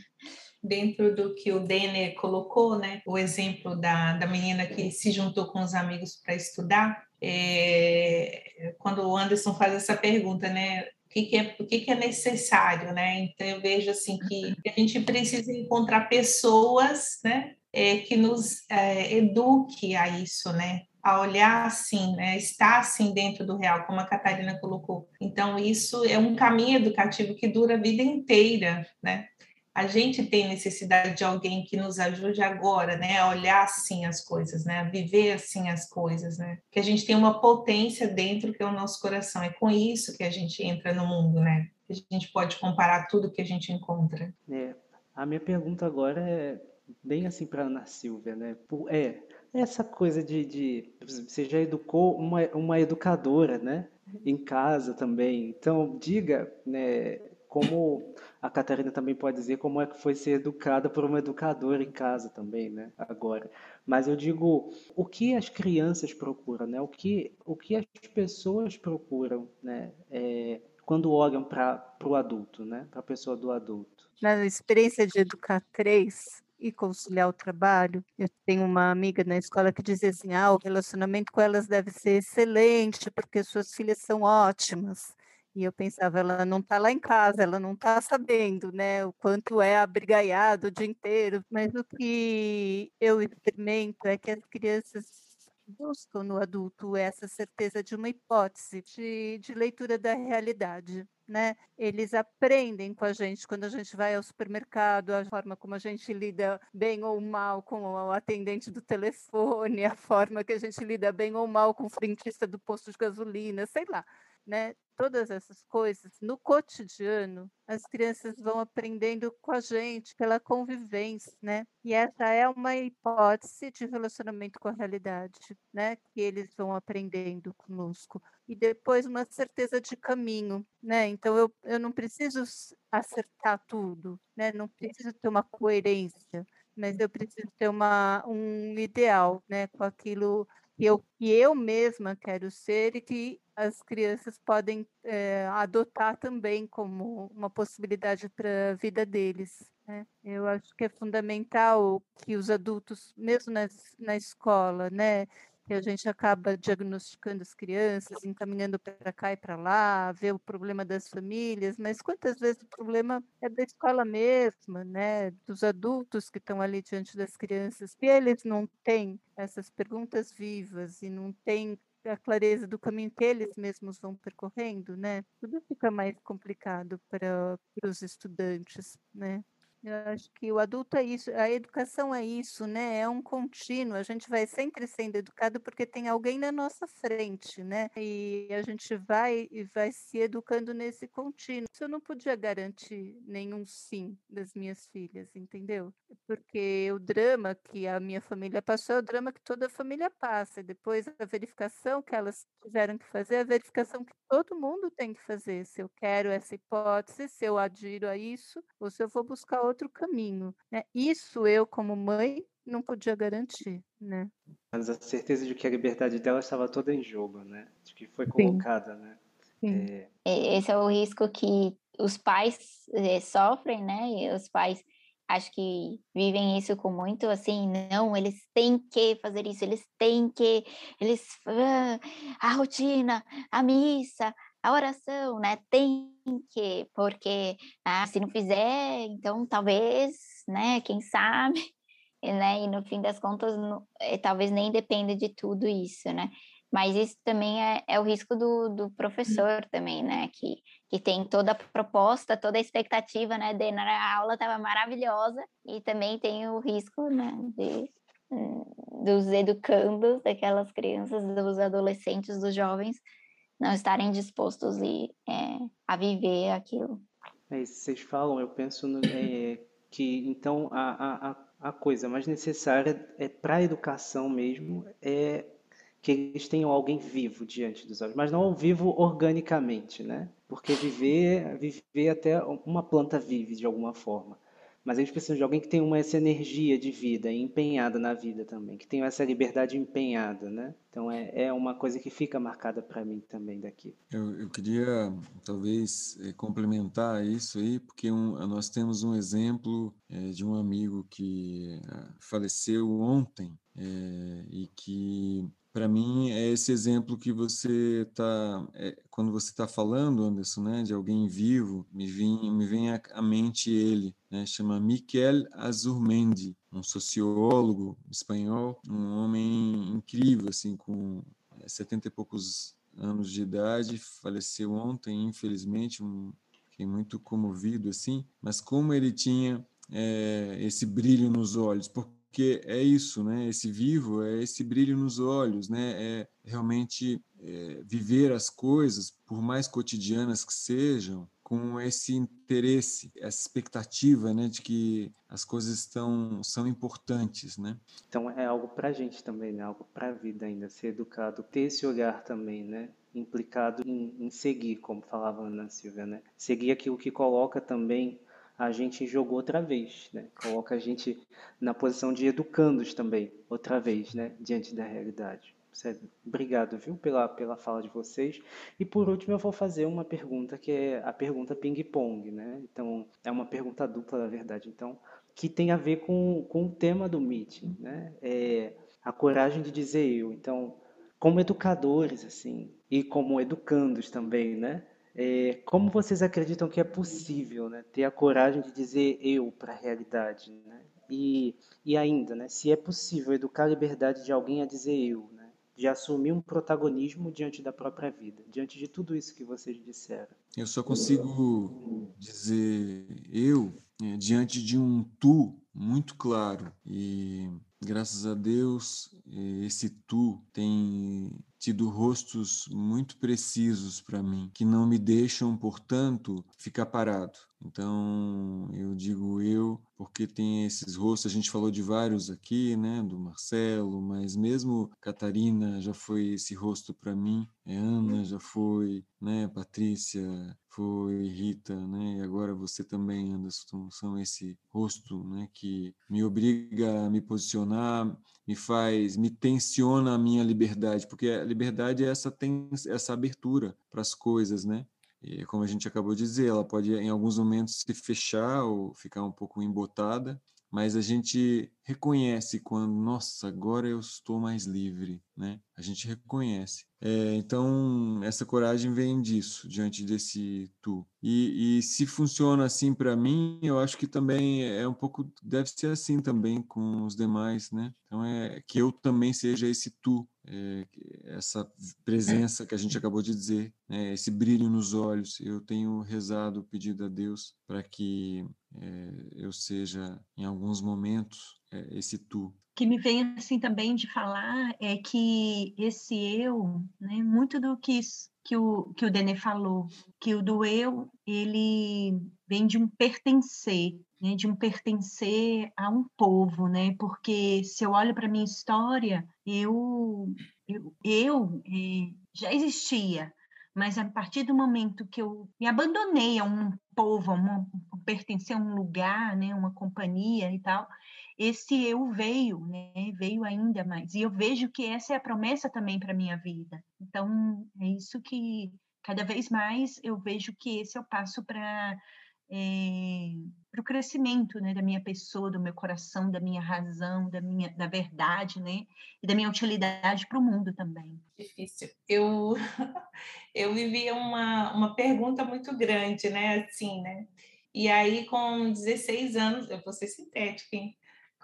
dentro do que o Denner colocou, né? O exemplo da, da menina que se juntou com os amigos para estudar. É, quando o Anderson faz essa pergunta, né? O que, que, é, o que, que é necessário, né? Então eu vejo assim que a gente precisa encontrar pessoas, né? É, que nos é, eduque a isso, né? a olhar assim, né, estar assim dentro do real, como a Catarina colocou. Então isso é um caminho educativo que dura a vida inteira, né? a gente tem necessidade de alguém que nos ajude agora, né, a olhar assim as coisas, né, a viver assim as coisas, né, que a gente tem uma potência dentro que é o nosso coração. É com isso que a gente entra no mundo, né? A gente pode comparar tudo que a gente encontra. É. A minha pergunta agora é bem assim para Ana Silvia, né? É essa coisa de, de você já educou uma, uma educadora, né? Em casa também. Então diga, né? como a Catarina também pode dizer como é que foi ser educada por uma educadora em casa também, né? Agora, mas eu digo o que as crianças procuram, né? O que o que as pessoas procuram, né? É, quando olham para o adulto, né? para a pessoa do adulto? Na experiência de educar três, e conciliar o trabalho. Eu tenho uma amiga na escola que dizia assim: ah, o relacionamento com elas deve ser excelente, porque suas filhas são ótimas. E eu pensava, ela não está lá em casa, ela não está sabendo, né, o quanto é abrigaiado o dia inteiro. Mas o que eu experimento é que as crianças buscam no adulto essa certeza de uma hipótese de, de leitura da realidade né? Eles aprendem com a gente quando a gente vai ao supermercado, a forma como a gente lida bem ou mal com o atendente do telefone, a forma que a gente lida bem ou mal com o frentista do posto de gasolina, sei lá né? Todas essas coisas no cotidiano, as crianças vão aprendendo com a gente pela convivência, né? E essa é uma hipótese de relacionamento com a realidade, né? Que eles vão aprendendo conosco. E depois uma certeza de caminho, né? Então eu, eu não preciso acertar tudo, né? Não preciso ter uma coerência, mas eu preciso ter uma, um ideal, né? Com aquilo que eu, que eu mesma quero ser e que as crianças podem é, adotar também como uma possibilidade para a vida deles. Né? Eu acho que é fundamental que os adultos, mesmo na, na escola, né, que a gente acaba diagnosticando as crianças, encaminhando para cá e para lá, ver o problema das famílias, mas quantas vezes o problema é da escola mesma, né? Dos adultos que estão ali diante das crianças, se eles não têm essas perguntas vivas e não têm a clareza do caminho que eles mesmos vão percorrendo, né? Tudo fica mais complicado para, os estudantes, né? Eu acho que o adulto é isso, a educação é isso, né? É um contínuo. A gente vai sempre sendo educado porque tem alguém na nossa frente, né? E a gente vai e vai se educando nesse contínuo. Isso eu não podia garantir nenhum sim das minhas filhas, entendeu? Porque o drama que a minha família passou é o drama que toda a família passa. E depois a verificação que elas tiveram que fazer, a verificação que todo mundo tem que fazer. Se eu quero essa hipótese, se eu adiro a isso, ou se eu vou buscar outro outro caminho. Né? Isso eu, como mãe, não podia garantir, né? Mas a certeza de que a liberdade dela estava toda em jogo, né? De que foi colocada, Sim. né? Sim. É... Esse é o risco que os pais é, sofrem, né? E os pais acho que vivem isso com muito assim, não, eles têm que fazer isso, eles têm que, eles ah, a rotina, a missa, a oração, né? Tem que, porque ah, se não fizer, então talvez, né? Quem sabe, né? E no fim das contas, é, talvez nem dependa de tudo isso, né? Mas isso também é, é o risco do, do professor também, né? Que, que tem toda a proposta, toda a expectativa, né? De, na aula estava maravilhosa e também tem o risco, né? De, hum, dos educandos, daquelas crianças, dos adolescentes, dos jovens, não estarem dispostos e, é, a viver aquilo. É isso vocês falam, eu penso no, é, que então a, a, a coisa mais necessária é para a educação mesmo é que eles tenham alguém vivo diante dos olhos, mas não vivo organicamente, né? Porque viver, viver até uma planta vive de alguma forma mas eles precisam de alguém que tenha essa energia de vida empenhada na vida também, que tenha essa liberdade empenhada, né? Então é, é uma coisa que fica marcada para mim também daqui. Eu, eu queria talvez eh, complementar isso aí, porque um, nós temos um exemplo é, de um amigo que ah, faleceu ontem e que para mim é esse exemplo que você está é, quando você está falando Anderson né de alguém vivo me vem me vem à mente ele né chama Miquel Azurmendi um sociólogo espanhol um homem incrível assim com é, setenta e poucos anos de idade faleceu ontem infelizmente um, fiquei muito comovido assim mas como ele tinha é, esse brilho nos olhos por porque é isso, né? Esse vivo é esse brilho nos olhos, né? É realmente é, viver as coisas, por mais cotidianas que sejam, com esse interesse, essa expectativa, né, de que as coisas estão são importantes, né? Então é algo para a gente também, né? Algo para a vida ainda, ser educado, ter esse olhar também, né? Implicado em, em seguir, como falava a Ana Silvia, né? Seguir aquilo que coloca também a gente jogou outra vez, né? Coloca a gente na posição de educandos também, outra vez, né? Diante da realidade. Obrigado, viu, pela, pela fala de vocês. E por último, eu vou fazer uma pergunta que é a pergunta ping-pong, né? Então, é uma pergunta dupla, na verdade. Então, que tem a ver com, com o tema do meeting, né? É a coragem de dizer eu. Então, como educadores, assim, e como educandos também, né? É, como vocês acreditam que é possível né, ter a coragem de dizer eu para a realidade? Né? E, e ainda, né, se é possível educar a liberdade de alguém a dizer eu, de assumir um protagonismo diante da própria vida, diante de tudo isso que vocês disseram. Eu só consigo dizer eu é, diante de um tu muito claro e graças a Deus esse tu tem tido rostos muito precisos para mim, que não me deixam, portanto, ficar parado. Então, eu digo eu, porque tem esses rostos, a gente falou de vários aqui, né, do Marcelo, mas mesmo Catarina já foi esse rosto para mim, é, Ana já foi, né, Patrícia foi, Rita, né, e agora você também, Anderson, são esse rosto, né, que me obriga a me posicionar, me faz, me tensiona a minha liberdade, porque a liberdade é essa, tem essa abertura para as coisas, né? E como a gente acabou de dizer, ela pode em alguns momentos se fechar ou ficar um pouco embotada, mas a gente reconhece quando, nossa, agora eu estou mais livre, né? A gente reconhece. É, então, essa coragem vem disso, diante desse tu. E, e se funciona assim para mim, eu acho que também é um pouco, deve ser assim também com os demais, né? Então, é que eu também seja esse tu, é, essa presença que a gente acabou de dizer, né? esse brilho nos olhos. Eu tenho rezado, pedido a Deus para que é, eu seja, em alguns momentos, esse tu. Que me vem assim também de falar é que esse eu, né, muito do que que o que o Denê falou, que o do eu ele vem de um pertencer, né, de um pertencer a um povo, né? Porque se eu olho para minha história, eu eu, eu é, já existia, mas a partir do momento que eu me abandonei a um povo, a uma, a pertencer a um lugar, né, uma companhia e tal, esse eu veio, né, veio ainda mais. E eu vejo que essa é a promessa também para minha vida. Então, é isso que cada vez mais eu vejo que esse é o passo para é, para o crescimento né, da minha pessoa, do meu coração, da minha razão, da minha da verdade, né, e da minha utilidade para o mundo também. Difícil. Eu eu vivia uma, uma pergunta muito grande, né, assim, né? E aí com 16 anos, eu vou ser sintética, hein?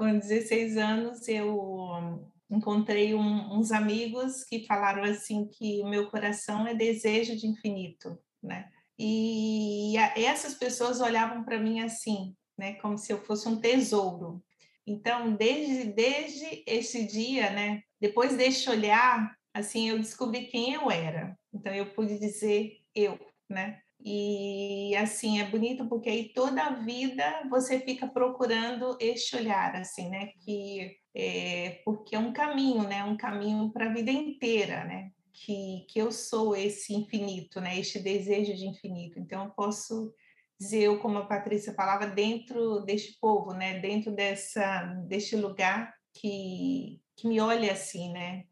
Com 16 anos eu encontrei um, uns amigos que falaram assim que o meu coração é desejo de infinito, né? E essas pessoas olhavam para mim assim, né, como se eu fosse um tesouro. Então, desde, desde esse dia, né, depois deste olhar, assim, eu descobri quem eu era. Então, eu pude dizer eu, né? E assim é bonito porque aí toda a vida você fica procurando este olhar, assim, né? Que é, porque é um caminho, né? Um caminho para a vida inteira, né? que, que eu sou esse infinito, né? Este desejo de infinito. Então, eu posso dizer, eu, como a Patrícia falava, dentro deste povo, né? Dentro dessa, deste lugar que, que me olha assim, né?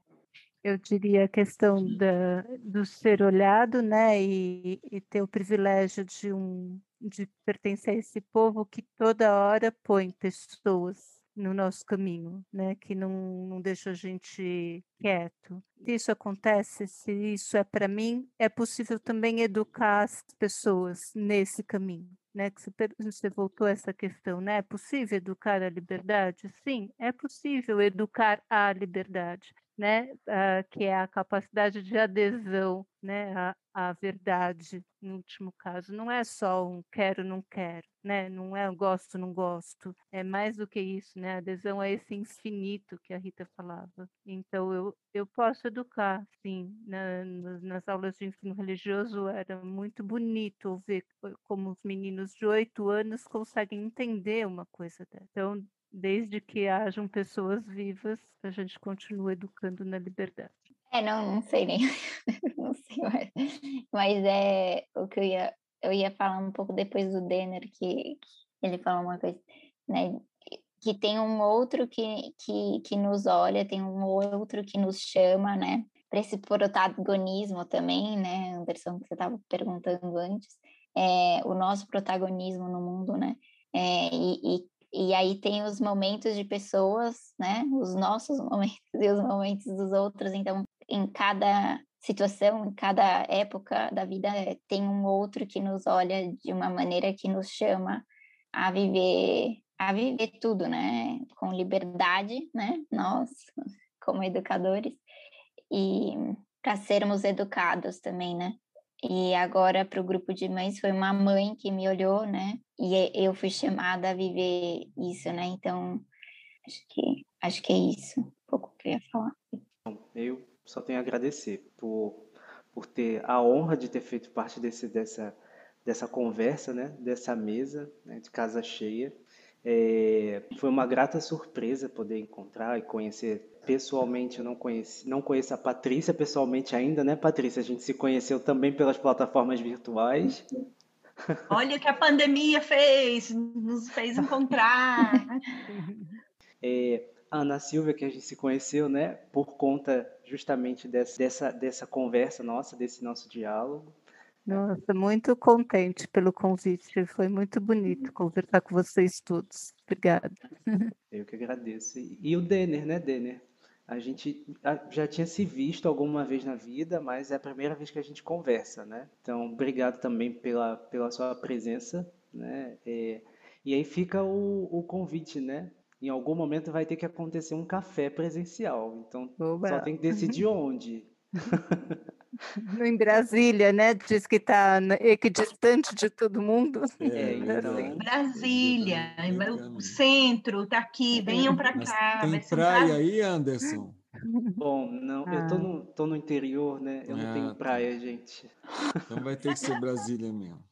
Eu diria a questão da, do ser olhado, né? E, e ter o privilégio de um de pertencer a esse povo que toda hora põe pessoas no nosso caminho, né? Que não, não deixa a gente quieto. Se isso acontece, se isso é para mim, é possível também educar as pessoas nesse caminho. Né, que você, voltou a essa questão, né? É possível educar a liberdade? Sim, é possível educar a liberdade né, uh, que é a capacidade de adesão né, à, à, verdade, no último caso. Não é só um quero, não quero, né? não é gosto, não gosto. É mais do que isso, né? adesão a esse infinito que a Rita falava. Então, eu, eu posso educar, sim. Na, nas aulas de ensino religioso era muito bonito ver como os meninos de oito anos conseguem entender uma coisa dessa. Então, desde que hajam pessoas vivas, a gente continua educando na liberdade. É, não, não sei nem, não sei mais, mas é o que eu ia, eu ia falar um pouco depois do Denner, que, que ele falou uma coisa, né, que tem um outro que, que, que nos olha, tem um outro que nos chama, né? Para esse protagonismo também, né, Anderson, que você estava perguntando antes, é, o nosso protagonismo no mundo, né? É, e, e, e aí tem os momentos de pessoas, né? Os nossos momentos e os momentos dos outros. Então, em cada situação, em cada época da vida, é, tem um outro que nos olha de uma maneira que nos chama a viver a viver tudo, né? Com liberdade, né? Nós, como educadores, e para sermos educados também, né? E agora para o grupo de mães foi uma mãe que me olhou, né? E eu fui chamada a viver isso, né? Então acho que acho que é isso, um pouco que eu ia falar. Eu só tenho a agradecer por por ter a honra de ter feito parte desse dessa dessa conversa, né? Dessa mesa né? de casa cheia. É, foi uma grata surpresa poder encontrar e conhecer pessoalmente. Eu não conheci, não conheço a Patrícia pessoalmente ainda, né, Patrícia? A gente se conheceu também pelas plataformas virtuais. Olha o que a pandemia fez, nos fez encontrar. é, a Ana Silvia, que a gente se conheceu, né, por conta justamente dessa, dessa, dessa conversa nossa, desse nosso diálogo. Nossa, muito contente pelo convite. Foi muito bonito conversar com vocês todos. Obrigada. Eu que agradeço. E o Denner, né, Denner? A gente já tinha se visto alguma vez na vida, mas é a primeira vez que a gente conversa, né? Então, obrigado também pela, pela sua presença, né? É, e aí fica o, o convite, né? Em algum momento vai ter que acontecer um café presencial. Então, Oba. só tem que decidir onde. em Brasília, né? Diz que está equidistante de todo mundo. É, então, Brasília, o centro está aqui, venham para cá. Tem praia aí, Anderson? Bom, não, ah. eu tô ah. no, tô no interior, né? Eu ah, não tenho tá. praia, tá. gente. Então vai ter que ser Brasília mesmo.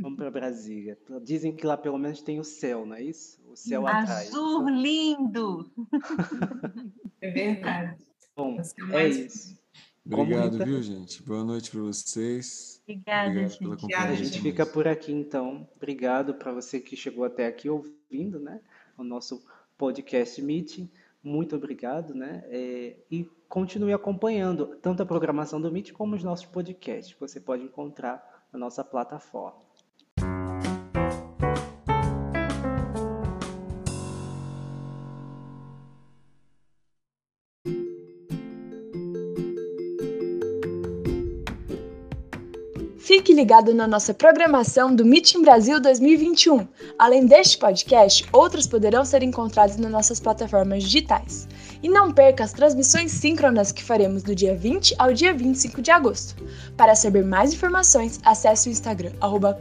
Vamos para Brasília. Dizem que lá pelo menos tem o céu, não é isso? O céu Azul atrás. Azul lindo! É verdade. Bom, é isso. Obrigado, viu, gente? Boa noite para vocês. Obrigada, Obrigado gente. Pela companhia. A gente fica por aqui, então. Obrigado para você que chegou até aqui ouvindo, né? O nosso podcast Meeting. Muito obrigado, né? É, e continue acompanhando tanto a programação do Meet como os nossos podcasts. Você pode encontrar na nossa plataforma. Fique ligado na nossa programação do Meeting Brasil 2021. Além deste podcast, outros poderão ser encontrados nas nossas plataformas digitais. E não perca as transmissões síncronas que faremos do dia 20 ao dia 25 de agosto. Para saber mais informações, acesse o Instagram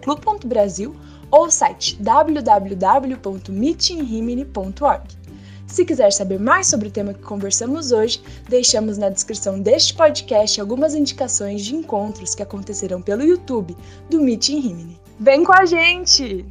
club.brasil ou o site www.meetingrimini.org. Se quiser saber mais sobre o tema que conversamos hoje, deixamos na descrição deste podcast algumas indicações de encontros que acontecerão pelo YouTube do Meet in Rimini. Vem com a gente!